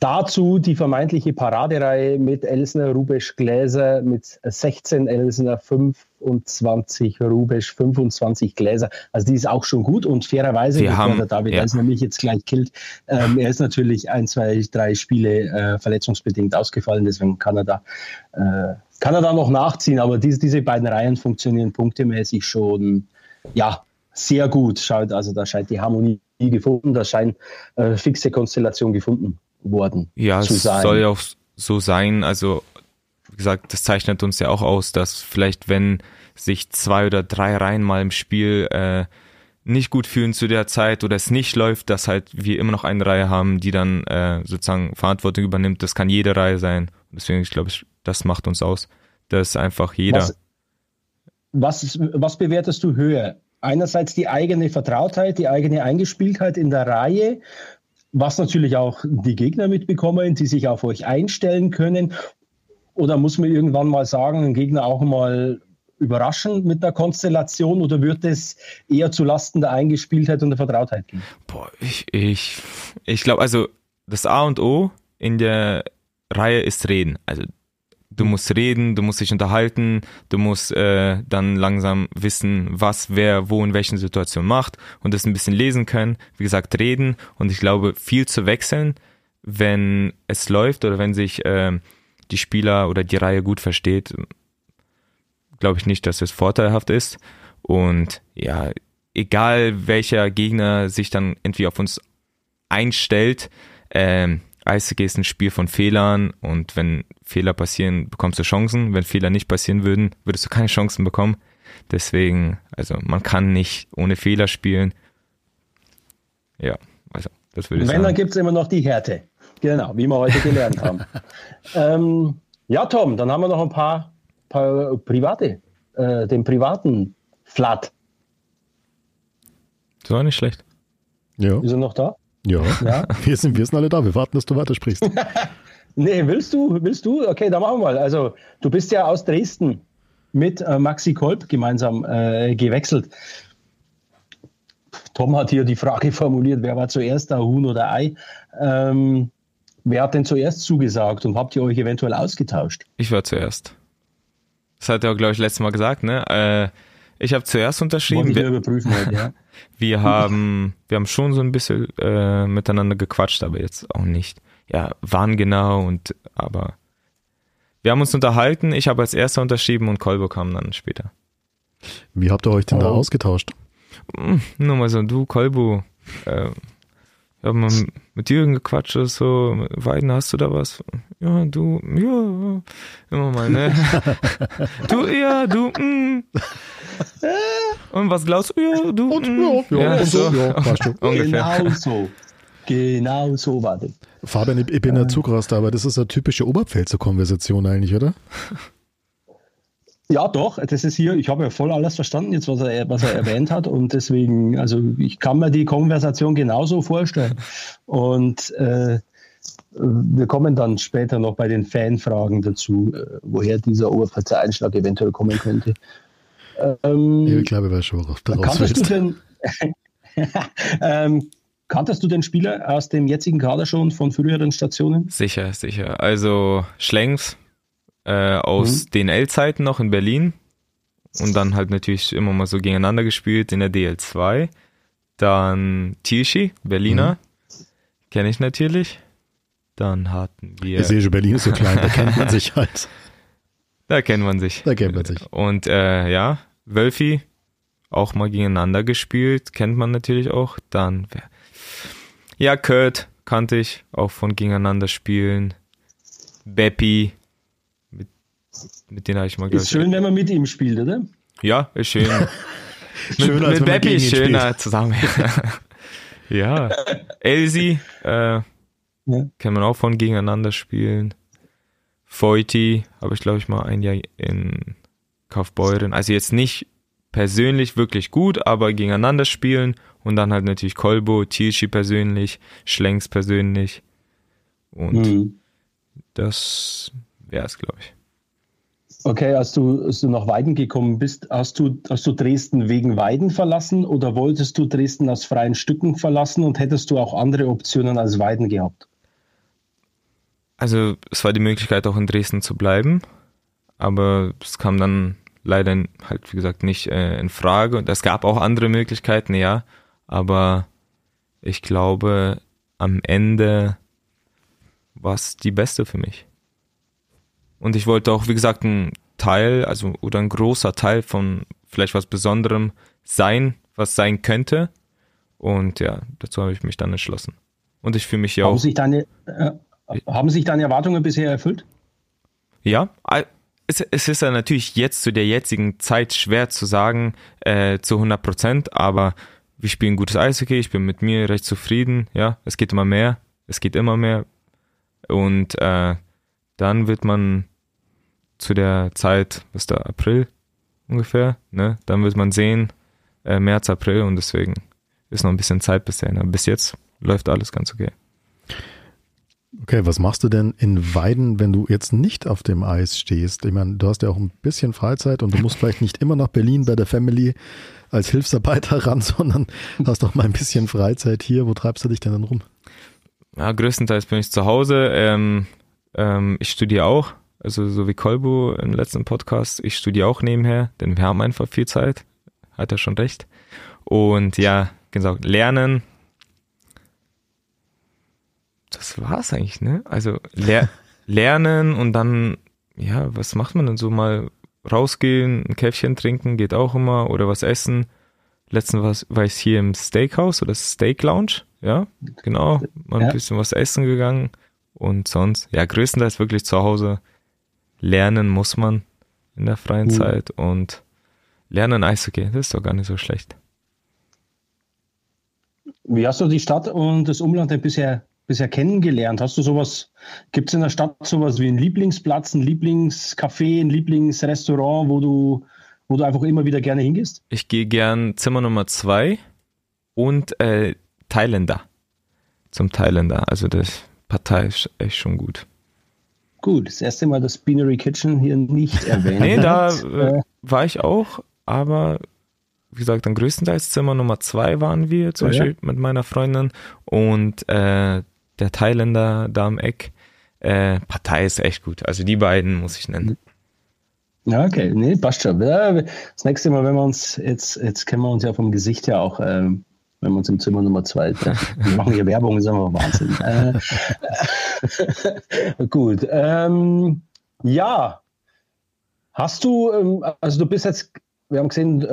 Dazu die vermeintliche Paradereihe mit Elsner, Rubesch, Gläser mit 16 Elsner, 25 Rubesch, 25 Gläser. Also die ist auch schon gut und fairerweise, Wir haben, der David ja. Elsner mich jetzt gleich killt, ähm, er ist natürlich ein, zwei, drei Spiele äh, verletzungsbedingt ausgefallen, deswegen kann er da äh, kann er da noch nachziehen, aber diese, diese beiden Reihen funktionieren punktemäßig schon, ja, sehr gut. Schaut, also da scheint die Harmonie gefunden, da scheint äh, fixe Konstellation gefunden worden ja, zu sein. Ja, es soll ja auch so sein. Also, wie gesagt, das zeichnet uns ja auch aus, dass vielleicht, wenn sich zwei oder drei Reihen mal im Spiel äh, nicht gut fühlen zu der Zeit oder es nicht läuft, dass halt wir immer noch eine Reihe haben, die dann äh, sozusagen Verantwortung übernimmt. Das kann jede Reihe sein. Deswegen, ich glaube, das macht uns aus. dass einfach jeder. Was, was, was bewertest du höher? Einerseits die eigene Vertrautheit, die eigene Eingespieltheit in der Reihe, was natürlich auch die Gegner mitbekommen, die sich auf euch einstellen können. Oder muss man irgendwann mal sagen, den Gegner auch mal überraschen mit der Konstellation oder wird es eher zu Lasten der Eingespieltheit und der Vertrautheit gehen? Boah, ich, ich, ich glaube, also das A und O in der Reihe ist Reden. Also du musst reden, du musst dich unterhalten, du musst äh, dann langsam wissen, was wer wo in welchen Situationen macht und das ein bisschen lesen können. Wie gesagt, reden und ich glaube, viel zu wechseln, wenn es läuft oder wenn sich äh, die Spieler oder die Reihe gut versteht, glaube ich nicht, dass es vorteilhaft ist. Und ja, egal welcher Gegner sich dann irgendwie auf uns einstellt, ähm, Eishockey ist ein Spiel von Fehlern und wenn Fehler passieren, bekommst du Chancen. Wenn Fehler nicht passieren würden, würdest du keine Chancen bekommen. Deswegen, also man kann nicht ohne Fehler spielen. Ja, also das würde ich wenn, sagen. dann gibt es immer noch die Härte. Genau, wie wir heute gelernt haben. ähm, ja, Tom, dann haben wir noch ein paar, paar private, äh, den privaten Flat. Das war nicht schlecht. Ja, Ist er noch da? Ja. Ja. Wir, sind, wir sind alle da. Wir warten, dass du weitersprichst. Nee, willst du? Willst du? Okay, dann machen wir mal. Also, du bist ja aus Dresden mit äh, Maxi Kolb gemeinsam äh, gewechselt. Tom hat hier die Frage formuliert, wer war zuerst da, Huhn oder Ei? Ähm, wer hat denn zuerst zugesagt und habt ihr euch eventuell ausgetauscht? Ich war zuerst. Das hat er auch, glaube ich, letztes Mal gesagt, ne? Äh, ich habe zuerst unterschrieben. Wir, überprüfen heute, ja. wir haben, wir haben schon so ein bisschen äh, miteinander gequatscht, aber jetzt auch nicht. Ja, wann genau und aber wir haben uns unterhalten. Ich habe als erster unterschrieben und Kolbo kam dann später. Wie habt ihr euch denn da Oh. ausgetauscht? Hm, Nur mal so, du Kolbo, äh, wir haben mal mit Jürgen gequatscht oder so. Weiden, hast du da was? Ja, du, ja, immer mal, ne? du, ja, du, mm. Und was glaubst du? Ja, du, Und mm. ja, ja, und so, ja, passt schon. Ungefähr. Genau so. Genau so war das. Fabian, ich, ich bin ja Zugraster, aber das ist eine typische Oberpfälzer Konversation eigentlich, oder? Ja, doch, das ist hier, ich habe ja voll alles verstanden, jetzt was er, was er erwähnt hat und deswegen, also ich kann mir die Konversation genauso vorstellen. Und äh, wir kommen dann später noch bei den Fanfragen dazu, äh, woher dieser Oberpfälzer Einschlag eventuell kommen könnte. Ähm, Ich glaube, ich weiß schon, worauf du kanntest du willst. denn, ähm, kanntest du den Spieler aus dem jetzigen Kader schon von früheren Stationen? Sicher, sicher. Also Schlengs äh, aus Mhm. DNL-Zeiten noch in Berlin und dann halt natürlich immer mal so gegeneinander gespielt in der DL2. Dann Tirschi, Berliner, Mhm. kenne ich natürlich. Dann hatten wir, Ich sehe schon, Berlin ist so klein, da kennt man sich halt. da kennt man sich. Da kennt man sich. Und äh, ja, Wölfi, auch mal gegeneinander gespielt, kennt man natürlich auch. Dann, ja, Kurt kannte ich, auch von gegeneinander spielen. Beppi, mit denen habe ich mal, glaub Ist schön, wenn man mit ihm spielt, oder? Ja, ist schön. Schöner, mit mit Beppi ist ihn spielt. schöner zusammen. ja. Elsie, äh, Ja. kann man auch von gegeneinander spielen. Feuti habe ich, glaube ich, mal ein Jahr in Kaufbeuren. Also jetzt nicht persönlich wirklich gut, aber gegeneinander spielen. Und dann halt natürlich Kolbo, Tilschi persönlich, Schlenks persönlich. Und Hm. das wäre es, glaube ich. Okay, als du, als du nach Weiden gekommen bist, hast du, hast du Dresden wegen Weiden verlassen oder wolltest du Dresden aus freien Stücken verlassen und hättest du auch andere Optionen als Weiden gehabt? Also es war die Möglichkeit auch in Dresden zu bleiben, aber es kam dann leider halt wie gesagt nicht äh, in Frage und es gab auch andere Möglichkeiten, ja, aber ich glaube am Ende war es die beste für mich. Und ich wollte auch wie gesagt ein Teil, also oder ein großer Teil von vielleicht was Besonderem sein, was sein könnte und ja, dazu habe ich mich dann entschlossen. Und ich fühle mich ja Haben auch sich, deine, äh, haben sich deine Erwartungen bisher erfüllt? Ja, es, es ist ja natürlich jetzt zu der jetzigen Zeit schwer zu sagen äh, zu 100 Prozent, aber wir spielen gutes Eishockey, ich bin mit mir recht zufrieden, ja, es geht immer mehr, es geht immer mehr und äh, dann wird man zu der Zeit, was da, April ungefähr, ne, dann wird man sehen, äh, März, April und deswegen ist noch ein bisschen Zeit bis dahin, aber bis jetzt läuft alles ganz okay. Okay, was machst du denn in Weiden, wenn du jetzt nicht auf dem Eis stehst? Ich meine, du hast ja auch ein bisschen Freizeit und du musst vielleicht nicht immer nach Berlin bei der Family als Hilfsarbeiter ran, sondern hast auch mal ein bisschen Freizeit hier. Wo treibst du dich denn dann rum? Ja, größtenteils bin ich zu Hause. Ähm, ähm, ich studiere auch Also so wie Kolbu im letzten Podcast, ich studiere auch nebenher, denn wir haben einfach viel Zeit. Hat er schon recht. Und ja, genau, lernen. Das war's eigentlich, ne? Also ler lernen und dann, ja, was macht man denn so mal rausgehen, ein Käffchen trinken, geht auch immer, oder was essen. Letztens war ich hier im Steakhouse oder Steak Lounge, ja, genau, mal ein ja. bisschen was essen gegangen und sonst, ja, größtenteils wirklich zu Hause. Lernen muss man in der freien mhm. Zeit und lernen Eishockey, das ist doch gar nicht so schlecht. Wie hast du die Stadt und das Umland denn bisher, bisher kennengelernt? Hast du sowas, gibt es in der Stadt sowas wie einen Lieblingsplatz, ein Lieblingscafé, ein Lieblingsrestaurant, wo du, wo du einfach immer wieder gerne hingehst? Ich gehe gern Zimmer Nummer zwei und äh, Thailänder. Zum Thailänder. Also das Partei ist echt schon gut. Gut, das erste Mal das Binary Kitchen hier nicht erwähnt. nee, da äh, war ich auch, aber wie gesagt, dann größtenteils Zimmer Nummer zwei waren wir, zum oh, Beispiel ja? mit meiner Freundin und äh, der Thailänder da am Eck. Äh, Partei ist echt gut. Also die beiden muss ich nennen. Ja, okay. Nee, passt schon. Das nächste Mal, wenn wir uns, jetzt, jetzt kennen wir uns ja vom Gesicht ja auch, ähm, wenn wir uns im Zimmer Nummer zwei treffen. Wir machen hier Werbung, ist einfach Wahnsinn. äh, gut. Ähm, ja. Hast du, ähm, also du bist jetzt wir haben gesehen, äh,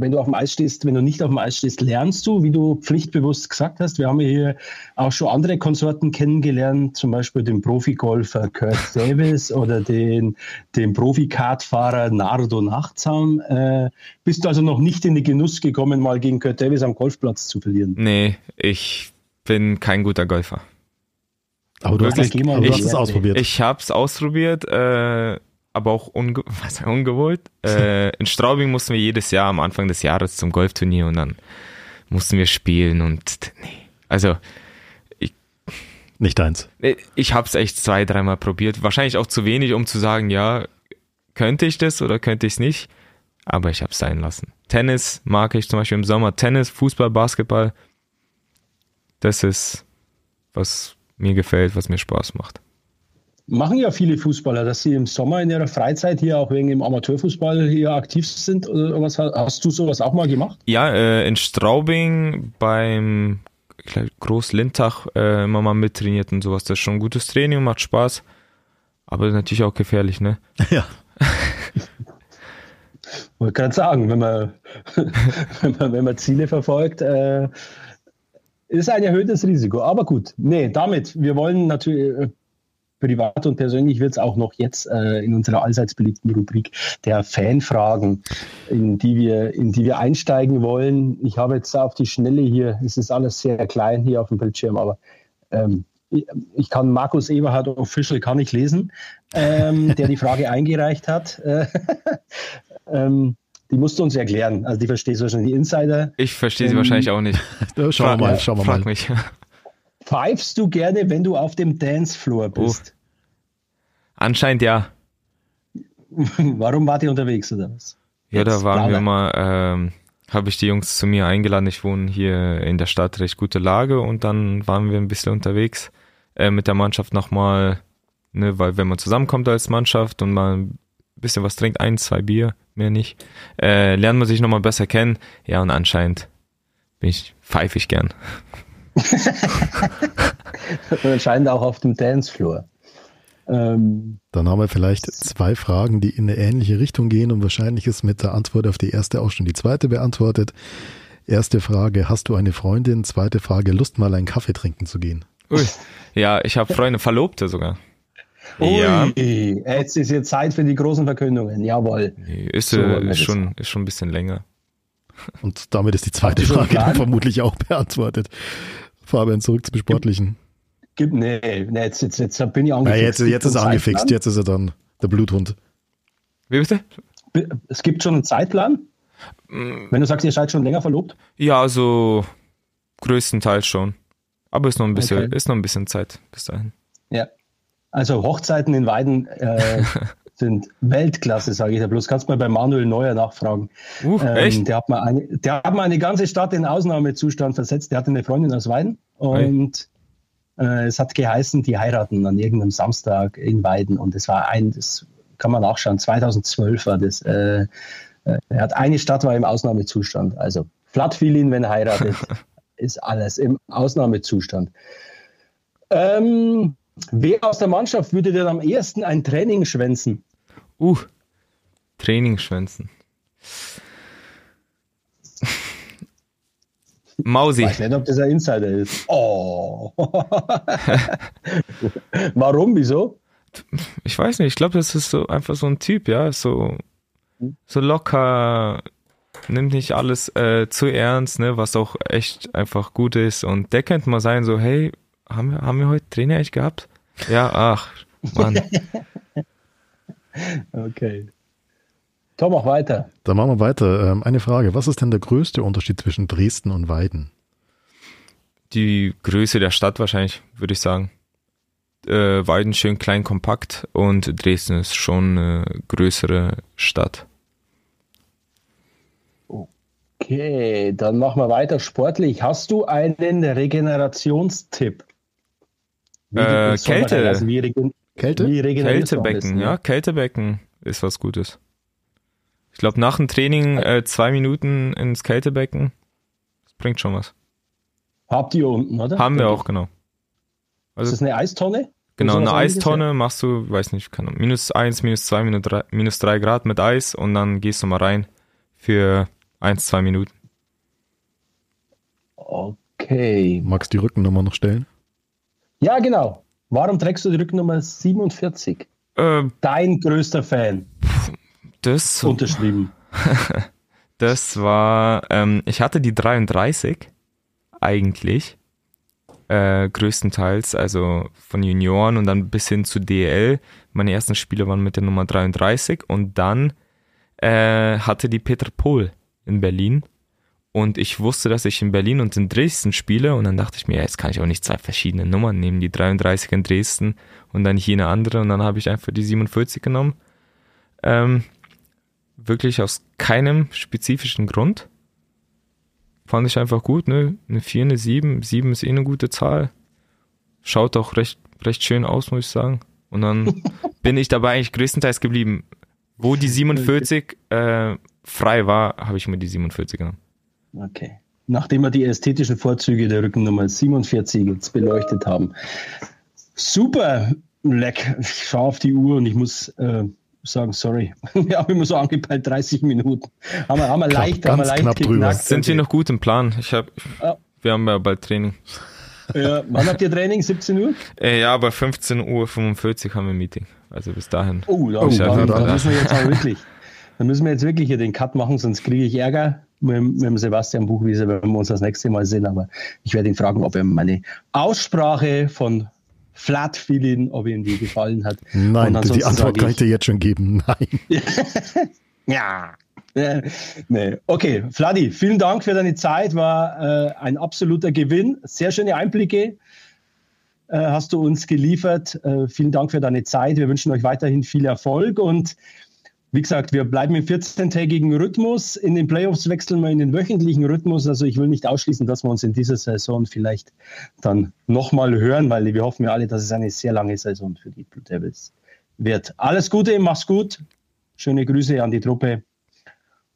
wenn du auf dem Eis stehst, wenn du nicht auf dem Eis stehst, lernst du, wie du pflichtbewusst gesagt hast. Wir haben hier auch schon andere Konsorten kennengelernt, zum Beispiel den Profigolfer Kurt Davis oder den, den Profi-Kartfahrer Nardo Nachtsam. Äh, bist du also noch nicht in den Genuss gekommen, mal gegen Kurt Davis am Golfplatz zu verlieren? Nee, ich bin kein guter Golfer. Aber du, Wirklich, hast, es, aber du hast es ausprobiert. Ich habe es ausprobiert. Äh, aber auch unge was, ungewollt. Äh, in Straubing mussten wir jedes Jahr am Anfang des Jahres zum Golfturnier und dann mussten wir spielen und nee, also ich, nicht eins. Ich habe es echt zwei, dreimal probiert. Wahrscheinlich auch zu wenig, um zu sagen, ja, könnte ich das oder könnte ich es nicht. Aber ich habe es sein lassen. Tennis mag ich zum Beispiel im Sommer. Tennis, Fußball, Basketball. Das ist, was mir gefällt, was mir Spaß macht machen ja viele Fußballer, dass sie im Sommer in ihrer Freizeit hier auch wegen dem Amateurfußball hier aktiv sind. Oder was, hast du sowas auch mal gemacht? Ja, äh, in Straubing beim Groß Lindtag äh, immer mal mittrainiert und sowas. Das ist schon ein gutes Training, macht Spaß. Aber natürlich auch gefährlich, ne? Ja. Wollte gerade sagen, wenn man, wenn man, wenn man Ziele verfolgt, äh, ist ein erhöhtes Risiko. Aber gut, nee, damit, wir wollen natürlich äh, privat und persönlich wird es auch noch jetzt äh, in unserer allseits beliebten Rubrik der Fanfragen, in die wir, in die wir einsteigen wollen. Ich habe jetzt auf die Schnelle hier, es ist alles sehr klein hier auf dem Bildschirm, aber ähm, ich kann Markus Eberhard Official kann ich lesen, ähm, der die Frage eingereicht hat. ähm, die musst du uns erklären. Also die verstehst du wahrscheinlich, die Insider. Ich verstehe sie wahrscheinlich auch nicht. schauen wir mal, schauen wir mal. Frag mich. Pfeifst du gerne, wenn du auf dem Dancefloor bist? Oh. Anscheinend ja. Warum wart ihr unterwegs oder was? Ja, Jetzt, da waren wir mal, ähm, habe ich die Jungs zu mir eingeladen. Ich wohne hier in der Stadt, recht gute Lage und dann waren wir ein bisschen unterwegs äh, mit der Mannschaft nochmal, ne, weil wenn man zusammenkommt als Mannschaft und mal ein bisschen was trinkt, ein, zwei Bier, mehr nicht, äh, lernt man sich nochmal besser kennen. Ja, und anscheinend bin ich pfeifig gern. und anscheinend auch auf dem Dancefloor. Ähm, Dann haben wir vielleicht zwei Fragen, die in eine ähnliche Richtung gehen und wahrscheinlich ist mit der Antwort auf die erste auch schon die zweite beantwortet. Erste Frage, hast du eine Freundin? Zweite Frage, Lust mal einen Kaffee trinken zu gehen? Ui. Ja, ich habe Freunde, Verlobte sogar. Ui, ja. jetzt ist jetzt Zeit für die großen Verkündungen, jawohl. Nee, ist, so äh, ist, schon, ist schon ein bisschen länger. Und damit ist die zweite Frage dann vermutlich auch beantwortet. Fabian, zurück zum Sportlichen. Gibt, nee, nee jetzt, jetzt, jetzt bin ich angefixt. Ja, jetzt, jetzt ist er angefixt, jetzt ist er dann der Bluthund. Wie bitte? Es gibt schon einen Zeitplan? Mm. Wenn du sagst, ihr seid schon länger verlobt? Ja, also größtenteils schon. Aber ist noch ein bisschen, okay. ist noch ein bisschen Zeit bis dahin. Ja. Also Hochzeiten in Weiden äh, sind Weltklasse, sage ich da bloß. Kannst mal bei Manuel Neuer nachfragen. Uh, ähm, echt? Der hat, mal eine, der hat mal eine ganze Stadt in Ausnahmezustand versetzt. Der hatte eine Freundin aus Weiden und Äh, es hat geheißen, die heiraten an irgendeinem Samstag in Weiden und es war ein, das kann man nachschauen, 2012 war das. Äh, äh, er hat eine Stadt war im Ausnahmezustand. Also Flat fiel wenn er heiratet, ist alles im Ausnahmezustand. Ähm, wer aus der Mannschaft würde denn am ersten ein Training schwänzen? Uh, Training schwänzen. Mausi. Ich weiß nicht, ob das ein Insider ist. Oh. Warum? Wieso? Ich weiß nicht. Ich glaube, das ist so einfach so ein Typ, ja. So, so locker, nimmt nicht alles äh, zu ernst, ne, was auch echt einfach gut ist. Und der könnte mal sein, so, hey, haben wir, haben wir heute Trainer echt gehabt? Ja, ach, Mann. okay. Tom, mach weiter. Dann machen wir weiter. Ähm, eine Frage. Was ist denn der größte Unterschied zwischen Dresden und Weiden? Die Größe der Stadt wahrscheinlich, würde ich sagen. Äh, Weiden schön klein, kompakt und Dresden ist schon eine größere Stadt. Okay, dann machen wir weiter sportlich. Hast du einen Regenerationstipp? Äh, Kälte. Also wie Kälte? Wie Kältebecken, ja, Kältebecken ist was Gutes. Ich glaube, nach dem Training äh, zwei Minuten ins Kältebecken, das bringt schon was. Habt ihr unten, oder? Haben wir auch, genau. Also, ist das eine Eistonne? Genau, eine Eistonne machst du, weiß nicht, kann, minus eins, minus zwei, minus drei, minus drei Grad mit Eis und dann gehst du mal rein für eins, zwei Minuten. Okay. Magst du die Rückennummer noch stellen? Ja, genau. Warum trägst du die Rückennummer 47? Äh, Dein größter Fan. das, Unterschrieben. das war, ähm, ich hatte die 33 eigentlich, äh, größtenteils, also von Junioren und dann bis hin zu DL. Meine ersten Spiele waren mit der Nummer 33 und dann äh, hatte die Peter Pohl in Berlin und ich wusste, dass ich in Berlin und in Dresden spiele und dann dachte ich mir, ja, jetzt kann ich auch nicht zwei verschiedene Nummern nehmen, die 33 in Dresden und dann hier eine andere und dann habe ich einfach die 47 genommen. Ähm, wirklich aus keinem spezifischen Grund. Fand ich einfach gut, ne? Eine 4, eine 7. 7 ist eh eine gute Zahl. Schaut auch recht, recht schön aus, muss ich sagen. Und dann bin ich dabei eigentlich größtenteils geblieben. Wo die 47 äh, frei war, habe ich mir die 47 genommen. Okay. Nachdem wir die ästhetischen Vorzüge der Rückennummer 47 jetzt beleuchtet haben. Super, leck. Ich schaue auf die Uhr und ich muss äh, sagen, sorry. Wir haben immer so angepeilt 30 Minuten. Haben wir, haben wir Knapp, leicht, haben wir leicht knapp drüber. Sind wir noch gut im Plan? Ich hab, Ja. wir haben ja bald Training. Ja, wann habt ihr Training? 17 Uhr? Äh, ja, aber 15.45 Uhr haben wir ein Meeting. Also bis dahin. Oh, Oh, dann, ja, dann, müssen wir jetzt auch wirklich, dann müssen wir jetzt wirklich hier den Cut machen, sonst kriege ich Ärger mit, mit dem Sebastian Buchwieser, wenn wir uns das nächste Mal sehen. Aber ich werde ihn fragen, ob ihm meine Aussprache von Flat Feeling, ob ihm die gefallen hat. Nein, die Antwort kann ich dir jetzt schon geben. Nein. Ja. Nee. Okay, Vladi, vielen Dank für deine Zeit. War äh, ein absoluter Gewinn. Sehr schöne Einblicke äh, hast du uns geliefert. Äh, vielen Dank für deine Zeit. Wir wünschen euch weiterhin viel Erfolg und wie gesagt, wir bleiben im 14-tägigen Rhythmus. In den Playoffs wechseln wir in den wöchentlichen Rhythmus. Also ich will nicht ausschließen, dass wir uns in dieser Saison vielleicht dann nochmal hören, weil wir hoffen ja alle, dass es eine sehr lange Saison für die Blue Devils wird. Alles Gute, mach's gut. Schöne Grüße an die Truppe.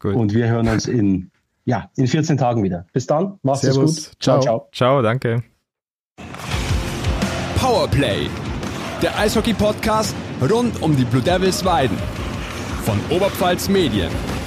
Gut. Und wir hören uns in, ja, in 14 Tagen wieder. Bis dann, macht's es Servus. gut. Ciao, Ciao. ciao. Ciao, danke. Powerplay, der Eishockey-Podcast rund um die Blue Devils Weiden von Oberpfalz Medien.